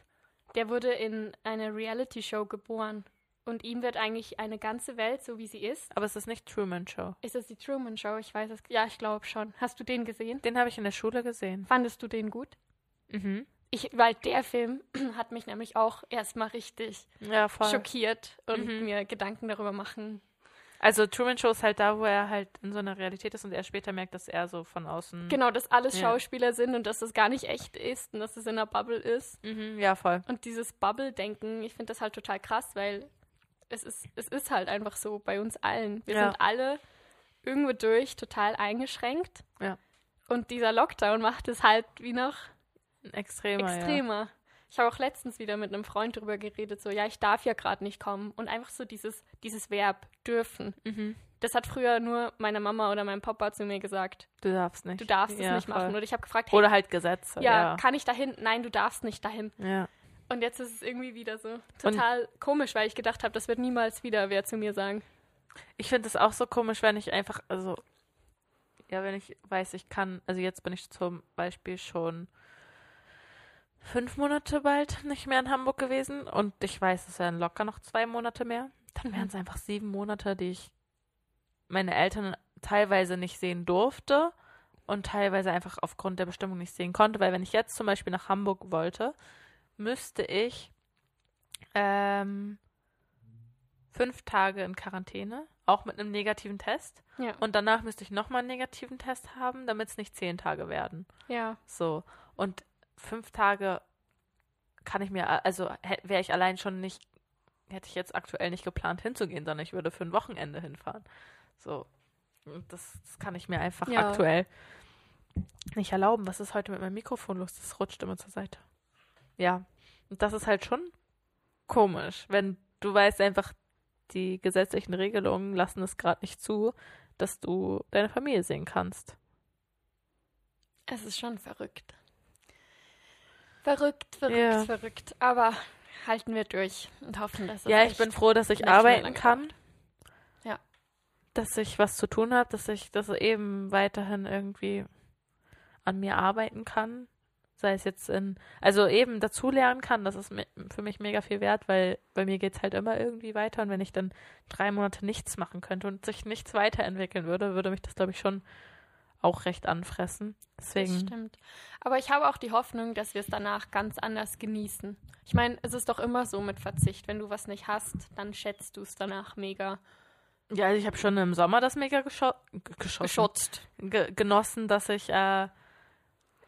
der wurde in eine Reality-Show geboren. Und ihm wird eigentlich eine ganze Welt, so wie sie ist. Aber es ist nicht Truman Show. Ist es die Truman Show? Ich weiß es. Ja, ich glaube schon. Hast du den gesehen? Den habe ich in der Schule gesehen. Fandest du den gut? Mhm. Ich, weil der Film hat mich nämlich auch erstmal richtig Ja, schockiert und Mhm. mir Gedanken darüber machen. Also Truman Show ist halt da, wo er halt in so einer Realität ist und er später merkt, dass er so von außen. Genau, dass alles Ja. Schauspieler sind und dass das gar nicht echt ist und dass es in einer Bubble ist. Mhm, ja, voll. Und dieses Bubble-Denken, ich finde das halt total krass, weil es ist, es ist halt einfach so bei uns allen. Wir Ja. sind alle irgendwo durch total eingeschränkt. Ja. Und dieser Lockdown macht es halt wie noch extremer, extremer. Ich habe auch letztens wieder mit einem Freund drüber geredet, so, ja, ich darf ja gerade nicht kommen. Und einfach so dieses, dieses Verb dürfen. Mhm. Das hat früher nur meine Mama oder mein Papa zu mir gesagt. Du darfst nicht. Du darfst es Ja, nicht machen. voll. Und ich habe gefragt, hey, Oder halt Gesetze. ja, Ja. kann ich dahin? Nein, du darfst nicht dahin. ja. Und jetzt ist es irgendwie wieder so total komisch, weil ich gedacht habe, das wird niemals wieder wer zu mir sagen. Ich finde es auch so komisch, wenn ich einfach, also, ja, wenn ich weiß, ich kann, also jetzt bin ich zum Beispiel schon fünf Monate bald nicht mehr in Hamburg gewesen und ich weiß, es wären locker noch zwei Monate mehr. Dann wären es einfach sieben Monate, die ich meine Eltern teilweise nicht sehen durfte und teilweise einfach aufgrund der Bestimmung nicht sehen konnte, weil wenn ich jetzt zum Beispiel nach Hamburg wollte, müsste ich ähm, fünf Tage in Quarantäne, auch mit einem negativen Test. Ja. Und danach müsste ich nochmal einen negativen Test haben, damit es nicht zehn Tage werden. Ja. So. Und fünf Tage kann ich mir, also wäre ich allein schon nicht, hätte ich jetzt aktuell nicht geplant hinzugehen, sondern ich würde für ein Wochenende hinfahren. So. Und das, das kann ich mir einfach Ja. aktuell nicht erlauben. Was ist heute mit meinem Mikrofon los? Das rutscht immer zur Seite. Ja. Und das ist halt schon komisch, wenn du weißt einfach, die gesetzlichen Regelungen lassen es gerade nicht zu, dass du deine Familie sehen kannst. Es ist schon verrückt. Verrückt, verrückt, Ja. verrückt. Aber halten wir durch und hoffen, dass es Ja, ich bin froh, dass ich arbeiten kann. Ja. Dass ich was zu tun habe, dass ich das eben weiterhin irgendwie an mir arbeiten kann. Sei es jetzt in, also eben dazulernen kann, das ist für mich mega viel wert, weil bei mir geht's halt immer irgendwie weiter und wenn ich dann drei Monate nichts machen könnte und sich nichts weiterentwickeln würde, würde mich das, glaube ich, schon auch recht anfressen. Das Deswegen, stimmt. Aber ich habe auch die Hoffnung, dass wir es danach ganz anders genießen. Ich meine, es ist doch immer so mit Verzicht. Wenn du was nicht hast, dann schätzt du es danach mega ja, also ich habe schon im Sommer das mega gescho geschossen. geschotzt. ge genossen, dass ich äh,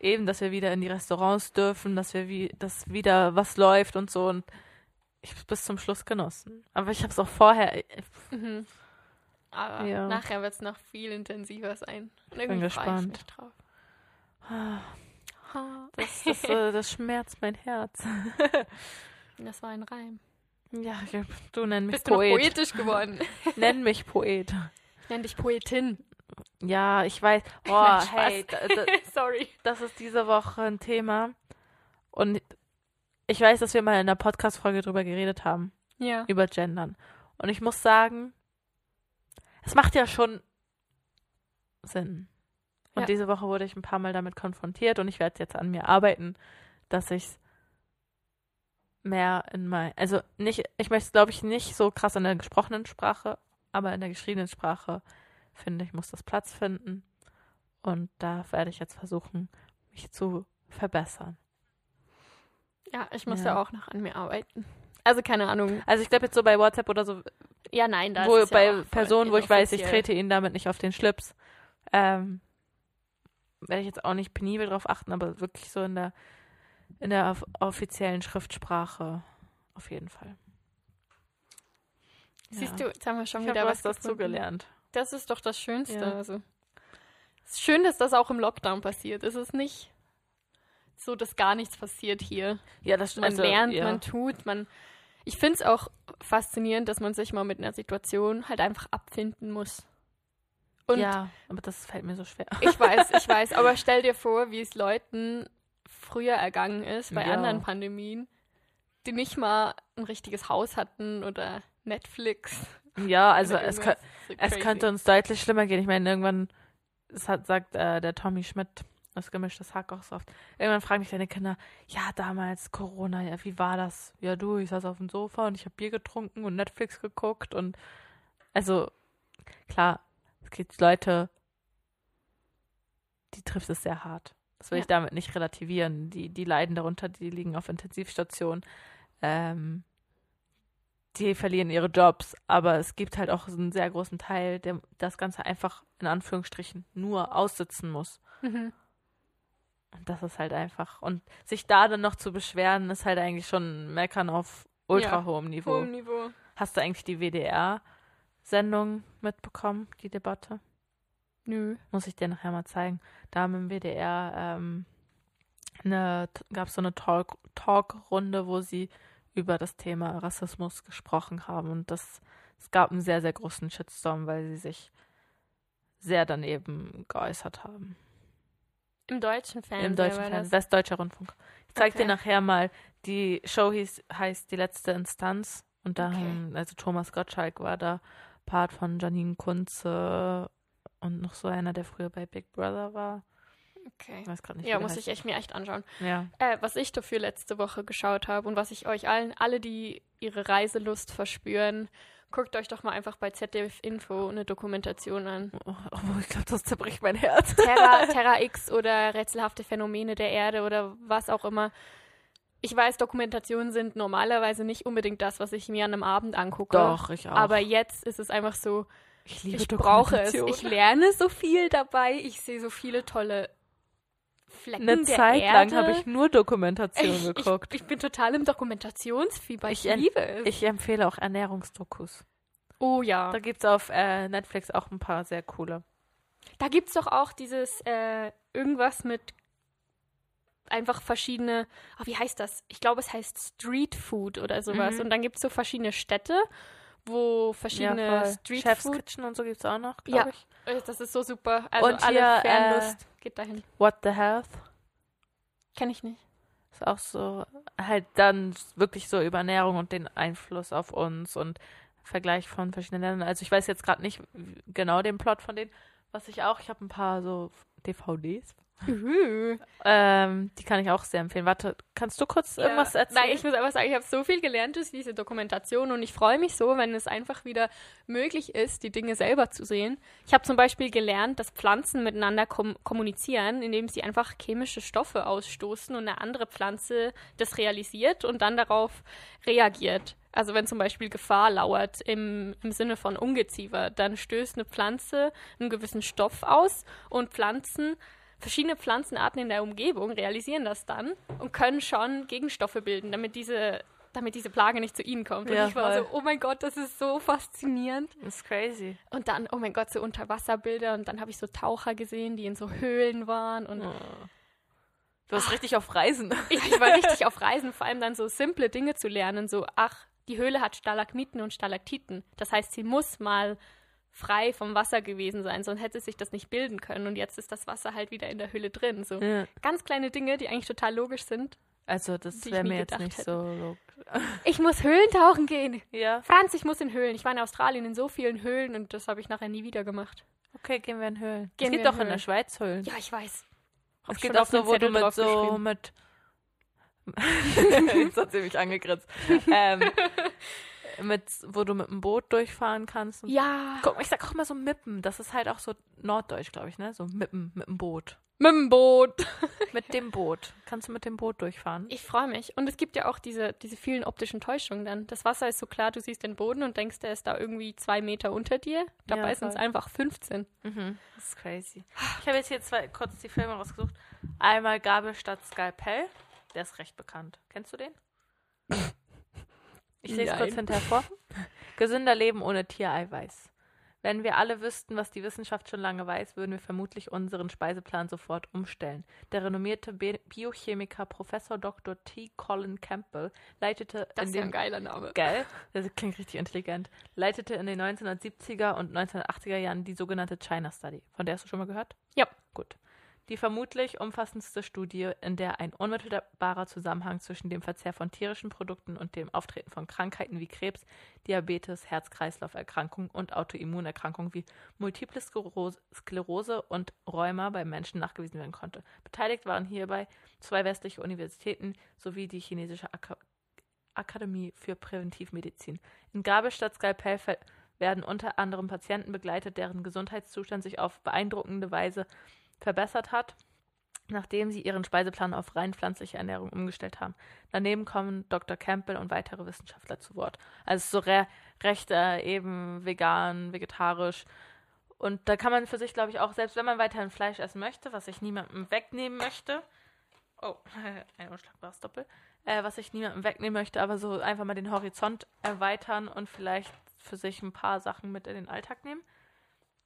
eben, dass wir wieder in die Restaurants dürfen, dass wir wie, dass wieder was läuft und so und ich habe bis zum Schluss genossen. Aber ich habe es auch vorher. Ich, Mhm. Aber Ja. nachher wird es noch viel intensiver sein. Und bin irgendwie ich gespannt. mich drauf. Ha. das, das, äh, das schmerzt mein Herz. Das war ein Reim. Ja, du nenn mich Bist Poet. poetisch geworden? Nenn mich Poet. Ich nenne dich Poetin. Ja, ich weiß. Oh, hey, Sorry. das ist diese Woche ein Thema. Und ich weiß, dass wir mal in einer Podcast-Folge drüber geredet haben. Ja. über Gendern. Und ich muss sagen, es macht ja schon Sinn. Und Ja. diese Woche wurde ich ein paar Mal damit konfrontiert und ich werde jetzt an mir arbeiten, dass ich mehr in mein, also nicht, ich möchte es glaube ich nicht so krass in der gesprochenen Sprache, aber in der geschriebenen Sprache finde ich, muss das Platz finden. Und da werde ich jetzt versuchen, mich zu verbessern. Ja, ich muss Ja. ja. auch noch an mir arbeiten. Also keine Ahnung. Also ich glaube jetzt so bei WhatsApp oder so, Ja, nein, da wo ist bei ja Personen, wo ich weiß, ich trete ihnen damit nicht auf den Schlips, ähm, werde ich jetzt auch nicht penibel drauf achten, aber wirklich so in der in der off offiziellen Schriftsprache auf jeden Fall. Siehst Ja. du, jetzt haben wir schon Ich wieder was was dazu gefunden. gelernt. Das ist doch das Schönste. Ja. Also. Es ist schön, dass das auch im Lockdown passiert. Es ist nicht so, dass gar nichts passiert hier. Ja, das Man also, lernt, ja. man tut, man. Ich finde es auch faszinierend, dass man sich mal mit einer Situation halt einfach abfinden muss. Und ja, aber das fällt mir so schwer. ich weiß, ich weiß, aber stell dir vor, wie es Leuten früher ergangen ist bei Ja. anderen Pandemien, die nicht mal ein richtiges Haus hatten oder Netflix. Ja, also es, so es könnte uns deutlich schlimmer gehen. Ich meine, irgendwann, das hat, sagt äh, der Tommy Schmidt, das gemischtes Hack auch so oft. Irgendwann fragen mich deine Kinder, ja, damals Corona, ja, wie war das? Ja, du, ich saß auf dem Sofa und ich habe Bier getrunken und Netflix geguckt und also, klar, es gibt Leute, die trifft es sehr hart. Das will Ja. ich damit nicht relativieren. Die, die leiden darunter, die liegen auf Intensivstationen. Ähm, die verlieren ihre Jobs, aber es gibt halt auch einen sehr großen Teil, der das Ganze einfach in Anführungsstrichen nur aussitzen muss. Mhm. Und das ist halt einfach. Und sich da dann noch zu beschweren, ist halt eigentlich schon Meckern auf ultra Ja, hohem Niveau. Hohem Niveau. Hast du eigentlich die WDR-Sendung mitbekommen, die Debatte? Nö. Muss ich dir nachher mal zeigen. Da haben im WDR ähm, eine, gab es so eine Talk, Talkrunde, wo sie über das Thema Rassismus gesprochen haben. Und das, es gab einen sehr, sehr großen Shitstorm, weil sie sich sehr daneben geäußert haben. Im deutschen Fernsehen. Im deutschen Fernsehen, das. Westdeutscher Rundfunk. Ich zeig Okay. dir nachher mal, die Show hieß, heißt Die letzte Instanz. Und da Okay. haben, also Thomas Gottschalk war da Part von Janine Kunze und noch so einer, der früher bei Big Brother war. Okay. Ich weiß gerade nicht, Ja, muss ich heißt. echt mir echt anschauen. Ja. Äh, was ich dafür letzte Woche geschaut habe und was ich euch allen, alle, die ihre Reiselust verspüren, guckt euch doch mal einfach bei ZDF Info eine Dokumentation an. Oh, oh, ich glaube, das zerbricht mein Herz. Terra, Terra X oder rätselhafte Phänomene der Erde oder was auch immer. ich weiß, Dokumentationen sind normalerweise nicht unbedingt das, was ich mir an einem Abend angucke. Doch, ich auch. Aber jetzt ist es einfach so, ich liebe ich brauche es. Ich lerne so viel dabei. Ich sehe so viele tolle Flecken Eine der Zeit Erde. lang habe ich nur Dokumentation ich, geguckt. Ich, ich bin total im Dokumentationsfieber. Ich, Ich liebe es. Ich empfehle auch Ernährungsdokus. oh ja. Da gibt es auf äh, Netflix auch ein paar sehr coole. Da gibt es doch auch dieses äh, irgendwas mit einfach verschiedene, oh, wie heißt das? Ich glaube, es heißt Street Food oder sowas. Mhm. Und dann gibt es so verschiedene Städte, wo verschiedene voll. Street Chef's Food. Kitchen und so gibt es auch noch, Ja. glaube ich. Äh, Das ist so super. Also Und alle hier, Fernlust geht dahin. What the Health Kenne ich nicht. ist auch so, halt dann wirklich so über Ernährung und den Einfluss auf uns und Vergleich von verschiedenen Ländern. Also ich weiß jetzt gerade nicht genau den Plot von denen, was ich auch, ich habe ein paar so DVDs. Ähm, die kann ich auch sehr empfehlen. Warte, kannst du kurz irgendwas Ja. erzählen? Nein, ich muss einfach sagen, ich habe so viel gelernt durch diese Dokumentation und ich freue mich so, wenn es einfach wieder möglich ist, die Dinge selber zu sehen. Ich habe zum Beispiel gelernt, dass Pflanzen miteinander kom kommunizieren, indem sie einfach chemische Stoffe ausstoßen und eine andere Pflanze das realisiert und dann darauf reagiert. Also wenn zum Beispiel Gefahr lauert im, im Sinne von Ungeziefer, dann stößt eine Pflanze einen gewissen Stoff aus und Pflanzen verschiedene Pflanzenarten in der Umgebung realisieren das dann und können schon Gegenstoffe bilden, damit diese, damit diese Plage nicht zu ihnen kommt. Und Ja, ich war voll. so, oh mein Gott, das ist so faszinierend. das ist crazy. Und dann, oh mein Gott, so Unterwasserbilder und dann habe ich so Taucher gesehen, die in so Höhlen waren und Oh. Du hast richtig auf Reisen. ich, ich war richtig auf Reisen, vor allem dann so simple Dinge zu lernen, so, ach, die Höhle hat Stalagmiten und Stalaktiten. Das heißt, sie muss mal frei vom Wasser gewesen sein, sonst hätte sich das nicht bilden können. Und jetzt ist das Wasser halt wieder in der Höhle drin. So Ja. ganz kleine Dinge, die eigentlich total logisch sind. Also das wäre mir jetzt nicht hätte. so logisch. Ich muss Höhlentauchen gehen. Ja, Franz, ich muss in Höhlen. Ich war in Australien in so vielen Höhlen und das habe ich nachher nie wieder gemacht. okay, gehen wir in Höhlen. Gehen es gibt wir in doch in der Höhlen. Schweiz Höhlen. Ja, ich weiß. Hab es gibt auch so, wo du mit so mit Jetzt hat sie mich angegrinst. ähm, mit, wo du mit dem Boot durchfahren kannst. Ja. Guck mal, ich sag auch immer so Mippen. Das ist halt auch so norddeutsch, glaube ich, ne? So Mippen mit dem Boot. Mit dem Boot. Mit dem Boot. Kannst du mit dem Boot durchfahren? Ich freue mich. Und es gibt ja auch diese, diese vielen optischen Täuschungen dann. Das Wasser ist so klar, du siehst den Boden und denkst, der ist da irgendwie zwei Meter unter dir. Dabei Ja, sind es einfach 15. Mhm. Das ist crazy. Ich habe jetzt hier zwei kurz die Filme rausgesucht. Einmal Gabel statt Skalpell. Der ist recht bekannt. Kennst du den? Ich lese kurz hinterher vor. Gesünder Leben ohne Tiereiweiß. Wenn wir alle wüssten, was die Wissenschaft schon lange weiß, würden wir vermutlich unseren Speiseplan sofort umstellen. Der renommierte Bi Biochemiker Professor Dr. T. Colin Campbell leitete Das in ist ja ein geiler Name. Geil, das klingt richtig intelligent. Leitete in den 1970er und 1980er Jahren die sogenannte China Study. Von der hast du schon mal gehört? Ja. Gut. Die vermutlich umfassendste Studie, in der ein unmittelbarer Zusammenhang zwischen dem Verzehr von tierischen Produkten und dem Auftreten von Krankheiten wie Krebs, Diabetes, Herz-Kreislauf-Erkrankungen und Autoimmunerkrankungen wie Multiple Sklerose, und Rheuma bei Menschen nachgewiesen werden konnte. Beteiligt waren hierbei zwei westliche Universitäten sowie die chinesische Ak Akademie für Präventivmedizin. In Gabelstadt Skalpell werden unter anderem Patienten begleitet, deren Gesundheitszustand sich auf beeindruckende Weise verbessert hat, nachdem sie ihren Speiseplan auf rein pflanzliche Ernährung umgestellt haben. Daneben kommen Dr. Campbell und weitere Wissenschaftler zu Wort. Also so re recht äh, eben vegan, vegetarisch. Und da kann man für sich, glaube ich, auch, selbst wenn man weiterhin Fleisch essen möchte, was ich niemandem wegnehmen möchte, oh, ein unschlagbares Doppel, äh, was ich niemandem wegnehmen möchte, aber so einfach mal den Horizont erweitern und vielleicht für sich ein paar Sachen mit in den Alltag nehmen.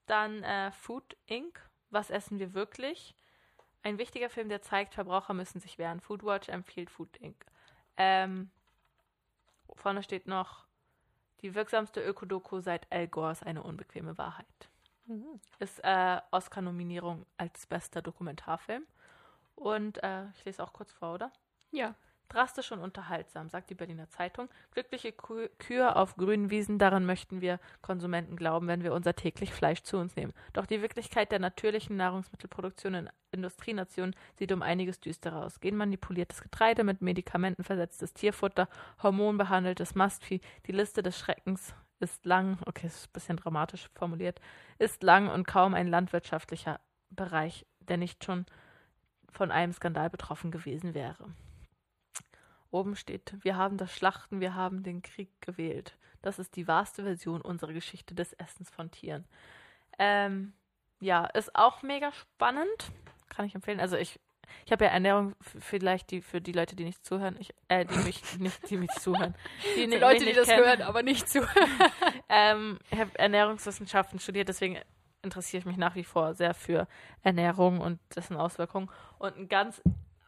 Dann äh, Food Inc. Was essen wir wirklich? Ein wichtiger Film, der zeigt, Verbraucher müssen sich wehren. Foodwatch empfiehlt Food Inc. Ähm, vorne steht noch, die wirksamste Ökodoku seit Al Gores eine unbequeme Wahrheit. Ist äh, Oscar-Nominierung als bester Dokumentarfilm. Und äh, ich lese auch kurz vor, oder? Ja. Drastisch und unterhaltsam, sagt die Berliner Zeitung. Glückliche Kü Kühe auf grünen Wiesen, daran möchten wir Konsumenten glauben, wenn wir unser täglich Fleisch zu uns nehmen. Doch die Wirklichkeit der natürlichen Nahrungsmittelproduktion in Industrienationen sieht um einiges düsterer aus. Genmanipuliertes Getreide mit Medikamenten versetztes Tierfutter, hormonbehandeltes Mastvieh, die Liste des Schreckens ist lang, okay, ist ein bisschen dramatisch formuliert, ist lang und kaum ein landwirtschaftlicher Bereich, der nicht schon von einem Skandal betroffen gewesen wäre. Oben steht, wir haben das Schlachten, wir haben den Krieg gewählt. Das ist die wahrste Version unserer Geschichte des Essens von Tieren. Ähm, ja, ist auch mega spannend. Kann ich empfehlen. Also ich, ich habe ja Ernährung vielleicht die für die Leute, die nicht zuhören, ich, äh, die mich nicht, die mich zuhören. Die, ni- Leute, die das kennen. hören, aber nicht zu. Ähm, ich habe Ernährungswissenschaften studiert, deswegen interessiere ich mich nach wie vor sehr für Ernährung und dessen Auswirkungen. Und ein ganz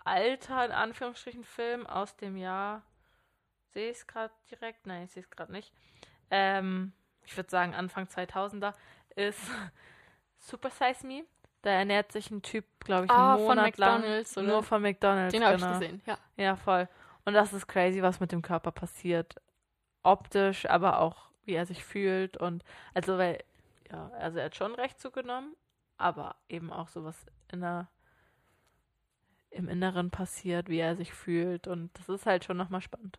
alter, in Anführungsstrichen, Film aus dem Jahr, sehe ich es gerade direkt? Nein, ich sehe es gerade nicht. Ähm, ich würde sagen Anfang 2000er, ist Super Size Me. Da ernährt sich ein Typ, glaube ich, Ah, einen von Monat lang McDonald's, oder? nur von McDonald's. Den habe ich genau. gesehen, ja. Ja, voll. Und das ist crazy, was mit dem Körper passiert. Optisch, aber auch, wie er sich fühlt. Und also, weil, ja, also er hat schon recht zugenommen, aber eben auch sowas in der, im Inneren passiert, wie er sich fühlt. Und das ist halt schon nochmal spannend.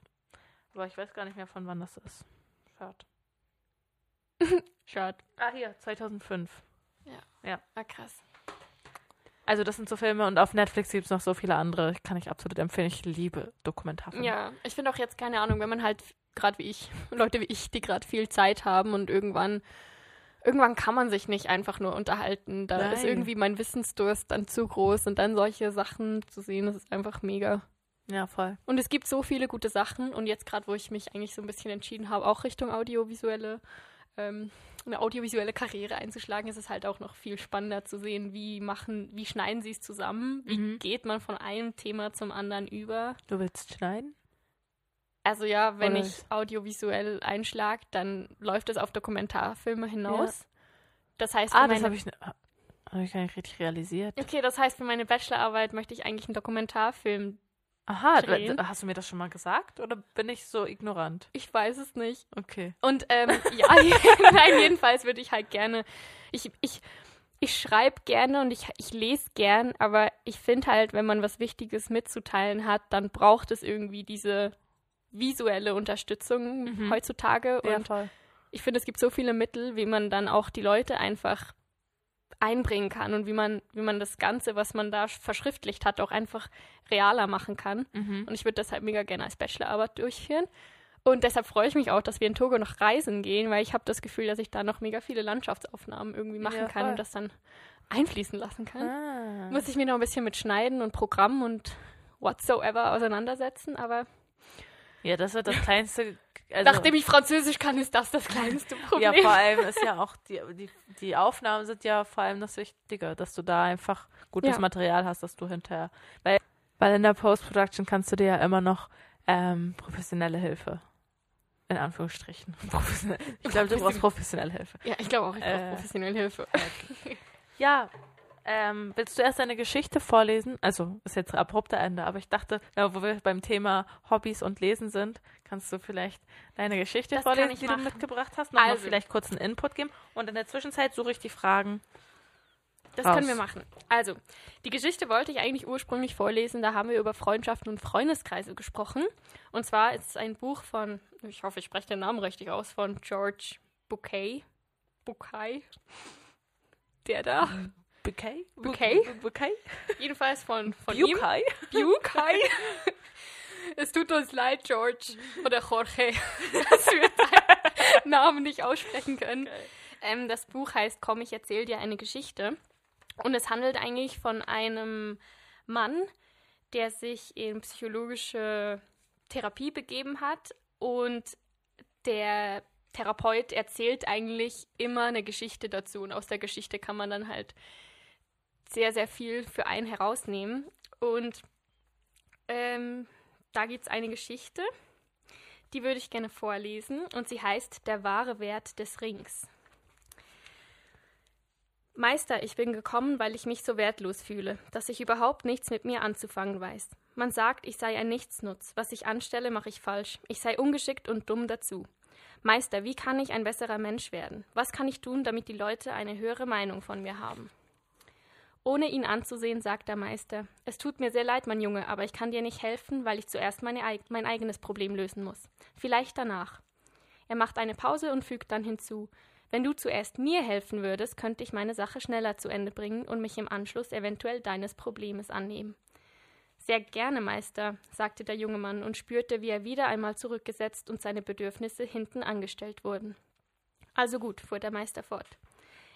Aber ich weiß gar nicht mehr, von wann das ist. Schade. Schade. Ah, hier, 2005. Ah, krass. Also das sind so Filme und auf Netflix gibt es noch so viele andere. Kann ich absolut empfehlen. Ich liebe Dokumentarfilme. Ja, ich finde auch jetzt keine Ahnung, wenn man halt gerade wie ich, Leute wie ich, die gerade viel Zeit haben und irgendwann irgendwann kann man sich nicht einfach nur unterhalten. Da ist Nein. irgendwie mein Wissensdurst dann zu groß und dann solche Sachen zu sehen, das ist einfach mega. Ja, voll. Und es gibt so viele gute Sachen und jetzt gerade, wo ich mich eigentlich so ein bisschen entschieden habe, auch Richtung audiovisuelle, ähm, eine audiovisuelle Karriere einzuschlagen, ist es halt auch noch viel spannender zu sehen, wie machen, wie schneiden sie es zusammen, wie Mhm. geht man von einem Thema zum anderen über. Du willst schneiden? Also ja, wenn Oder ich audiovisuell einschlag, dann läuft es auf Dokumentarfilme hinaus. Das heißt, für Ah, das meine, habe ich, hab ich gar nicht richtig realisiert. okay, das heißt, für meine Bachelorarbeit möchte ich eigentlich einen Dokumentarfilm. Aha, drehen. hast du mir das schon mal gesagt oder bin ich so ignorant? Ich weiß es nicht. Okay. Und ähm, ja, nein, jedenfalls würde ich halt gerne. Ich, ich, ich schreibe gerne und ich, ich lese gern, aber ich finde halt, wenn man was Wichtiges mitzuteilen hat, dann braucht es irgendwie diese visuelle Unterstützung Mhm. heutzutage. Ja, Und voll. ich finde, es gibt so viele Mittel, wie man dann auch die Leute einfach einbringen kann und wie man, wie man das Ganze, was man da verschriftlicht hat, auch einfach realer machen kann. Mhm. Und ich würde das halt mega gerne als Bachelorarbeit durchführen. Und deshalb freue ich mich auch, dass wir in Togo noch reisen gehen, weil ich habe das Gefühl, dass ich da noch mega viele Landschaftsaufnahmen irgendwie machen Ja, kann und das dann einfließen lassen kann. Ah. Muss ich mir noch ein bisschen mit Schneiden und Programm und whatsoever auseinandersetzen, aber Ja, das wird das kleinste. Also, nachdem ich Französisch kann, ist das das kleinste ja, Problem. vor allem ist ja auch die, die, die Aufnahmen sind ja vor allem das Wichtige, dass du da einfach gutes Ja. Material hast, dass du hinterher. Weil, weil in der Post-Production kannst du dir ja immer noch ähm, professionelle Hilfe. In Anführungsstrichen. Ich glaube, du brauchst professionelle Hilfe. Ja, ich glaube auch, ich brauche Äh. professionelle Hilfe. Ja, ähm, willst du erst deine Geschichte vorlesen? Also, ist jetzt abrupter Ende, aber ich dachte, ja, wo wir beim Thema Hobbys und Lesen sind, kannst du vielleicht deine Geschichte Das vorlesen, die machen. du mitgebracht hast, nochmal Also. vielleicht kurz einen Input geben und in der Zwischenzeit suche ich die Fragen. Das Raus. können wir machen. Also, die Geschichte wollte ich eigentlich ursprünglich vorlesen. Da haben wir über Freundschaften und Freundeskreise gesprochen. Und zwar ist es ein Buch von, ich hoffe, ich spreche den Namen richtig aus, von George Bouquet. Bouquet. Der da. Bouquet? Bouquet? Bouquet? Jedenfalls von, von ihm. Bouquet? Bouquet. Es tut uns leid, George oder Jorge, dass wir deinen Namen nicht aussprechen können. Ähm, das Buch heißt Komm, ich erzähle dir eine Geschichte. Und es handelt eigentlich von einem Mann, der sich in psychologische Therapie begeben hat und der Therapeut erzählt eigentlich immer eine Geschichte dazu und aus der Geschichte kann man dann halt sehr, sehr viel für einen herausnehmen. Und ähm, da gibt es eine Geschichte, die würde ich gerne vorlesen und sie heißt Der wahre Wert des Rings. Meister, ich bin gekommen, weil ich mich so wertlos fühle, dass ich überhaupt nichts mit mir anzufangen weiß. Man sagt, ich sei ein Nichtsnutz. Was ich anstelle, mache ich falsch. Ich sei ungeschickt und dumm dazu. Meister, wie kann ich ein besserer Mensch werden? Was kann ich tun, damit die Leute eine höhere Meinung von mir haben? Ohne ihn anzusehen, sagt der Meister, es tut mir sehr leid, mein Junge, aber ich kann dir nicht helfen, weil ich zuerst meine, mein eigenes Problem lösen muss. Vielleicht danach. Er macht eine Pause und fügt dann hinzu, wenn du zuerst mir helfen würdest, könnte ich meine Sache schneller zu Ende bringen und mich im Anschluss eventuell deines Problems annehmen. Sehr gerne, Meister, sagte der junge Mann und spürte, wie er wieder einmal zurückgesetzt und seine Bedürfnisse hinten angestellt wurden. Also gut, fuhr der Meister fort.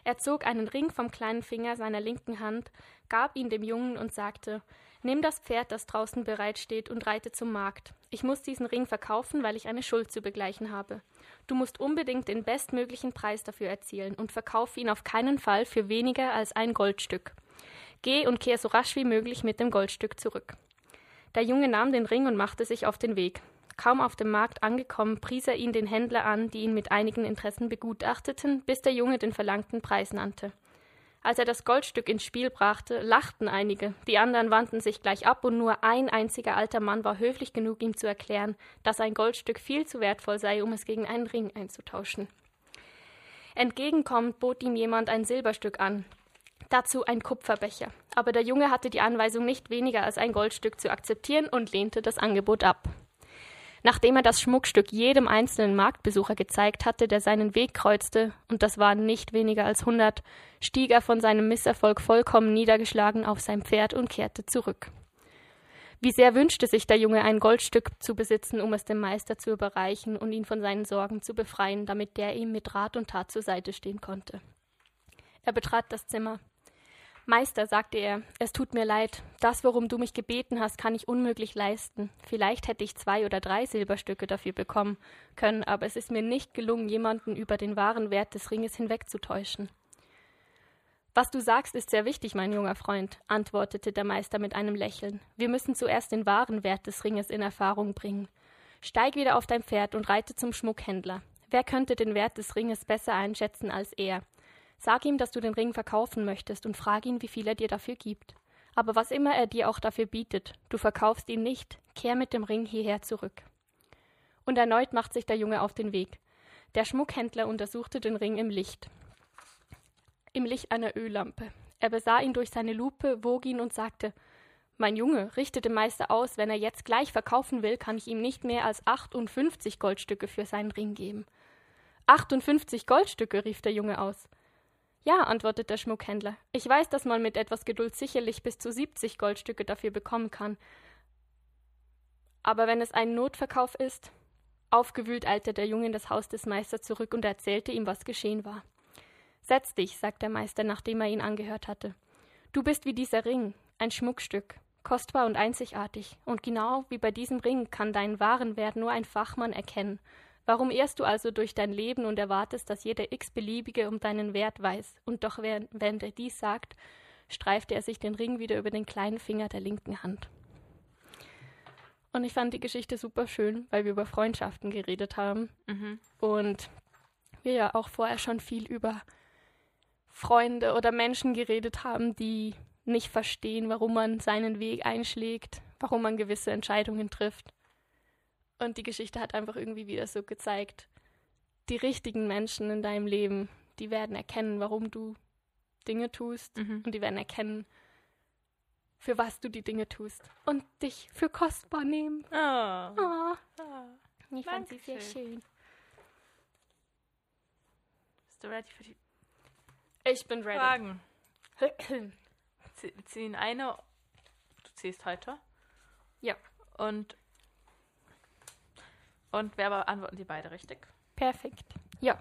Er zog einen Ring vom kleinen Finger seiner linken Hand, gab ihn dem Jungen und sagte Nimm das Pferd, das draußen bereitsteht, und reite zum Markt. Ich muss diesen Ring verkaufen, weil ich eine Schuld zu begleichen habe. Du musst unbedingt den bestmöglichen Preis dafür erzielen und verkaufe ihn auf keinen Fall für weniger als ein Goldstück. Geh und kehr so rasch wie möglich mit dem Goldstück zurück. Der Junge nahm den Ring und machte sich auf den Weg. Kaum auf dem Markt angekommen, pries er ihn den Händler an, die ihn mit einigen Interessen begutachteten, bis der Junge den verlangten Preis nannte. Als er das Goldstück ins Spiel brachte, lachten einige, die anderen wandten sich gleich ab, und nur ein einziger alter Mann war höflich genug, ihm zu erklären, dass ein Goldstück viel zu wertvoll sei, um es gegen einen Ring einzutauschen. Entgegenkommend bot ihm jemand ein Silberstück an, dazu ein Kupferbecher. Aber der Junge hatte die Anweisung, nicht weniger als ein Goldstück zu akzeptieren und lehnte das Angebot ab. Nachdem er das Schmuckstück jedem einzelnen Marktbesucher gezeigt hatte, der seinen Weg kreuzte, und das waren nicht weniger als hundert, stieg er von seinem Misserfolg vollkommen niedergeschlagen auf sein Pferd und kehrte zurück. Wie sehr wünschte sich der Junge, ein Goldstück zu besitzen, um es dem Meister zu überreichen und ihn von seinen Sorgen zu befreien, damit der ihm mit Rat und Tat zur Seite stehen konnte. Er betrat das Zimmer. Meister, sagte er, es tut mir leid, das, worum du mich gebeten hast, kann ich unmöglich leisten. Vielleicht hätte ich zwei oder drei Silberstücke dafür bekommen können, aber es ist mir nicht gelungen, jemanden über den wahren Wert des Ringes hinwegzutäuschen. Was du sagst, ist sehr wichtig, mein junger Freund, antwortete der Meister mit einem Lächeln. Wir müssen zuerst den wahren Wert des Ringes in Erfahrung bringen. Steig wieder auf dein Pferd und reite zum Schmuckhändler. Wer könnte den Wert des Ringes besser einschätzen als er? Sag ihm, dass du den Ring verkaufen möchtest und frag ihn, wie viel er dir dafür gibt. Aber was immer er dir auch dafür bietet, du verkaufst ihn nicht, kehr mit dem Ring hierher zurück. Und erneut macht sich der Junge auf den Weg. Der Schmuckhändler untersuchte den Ring im Licht. Im Licht einer Öllampe. Er besah ihn durch seine Lupe, wog ihn und sagte Mein Junge, richte dem Meister aus, wenn er jetzt gleich verkaufen will, kann ich ihm nicht mehr als 58 Goldstücke für seinen Ring geben. 58 Goldstücke, rief der Junge aus. Ja, antwortet der Schmuckhändler. Ich weiß, dass man mit etwas Geduld sicherlich bis zu 70 Goldstücke dafür bekommen kann. Aber wenn es ein Notverkauf ist. Aufgewühlt eilte der Junge in das Haus des Meisters zurück und erzählte ihm, was geschehen war. Setz dich, sagt der Meister, nachdem er ihn angehört hatte. Du bist wie dieser Ring, ein Schmuckstück, kostbar und einzigartig, und genau wie bei diesem Ring kann deinen wahren Wert nur ein Fachmann erkennen, Warum irrst du also durch dein Leben und erwartest, dass jeder x-beliebige um deinen Wert weiß? Und doch, während er dies sagt, streifte er sich den Ring wieder über den kleinen Finger der linken Hand. Und ich fand die Geschichte super schön, weil wir über Freundschaften geredet haben. Mhm. Und wir ja auch vorher schon viel über Freunde oder Menschen geredet haben, die nicht verstehen, warum man seinen Weg einschlägt, warum man gewisse Entscheidungen trifft. Und die Geschichte hat einfach irgendwie wieder so gezeigt, die richtigen Menschen in deinem Leben, die werden erkennen, warum du Dinge tust mhm. und die werden erkennen, für was du die Dinge tust und dich für kostbar nehmen. Oh. oh. oh. Ich fand sie sehr schön. Bist du ready für die Ich bin ready. Fragen. ziehen eine. Du ziehst heute. Ja. Und und wer beantworten die beide richtig? Perfekt. Ja.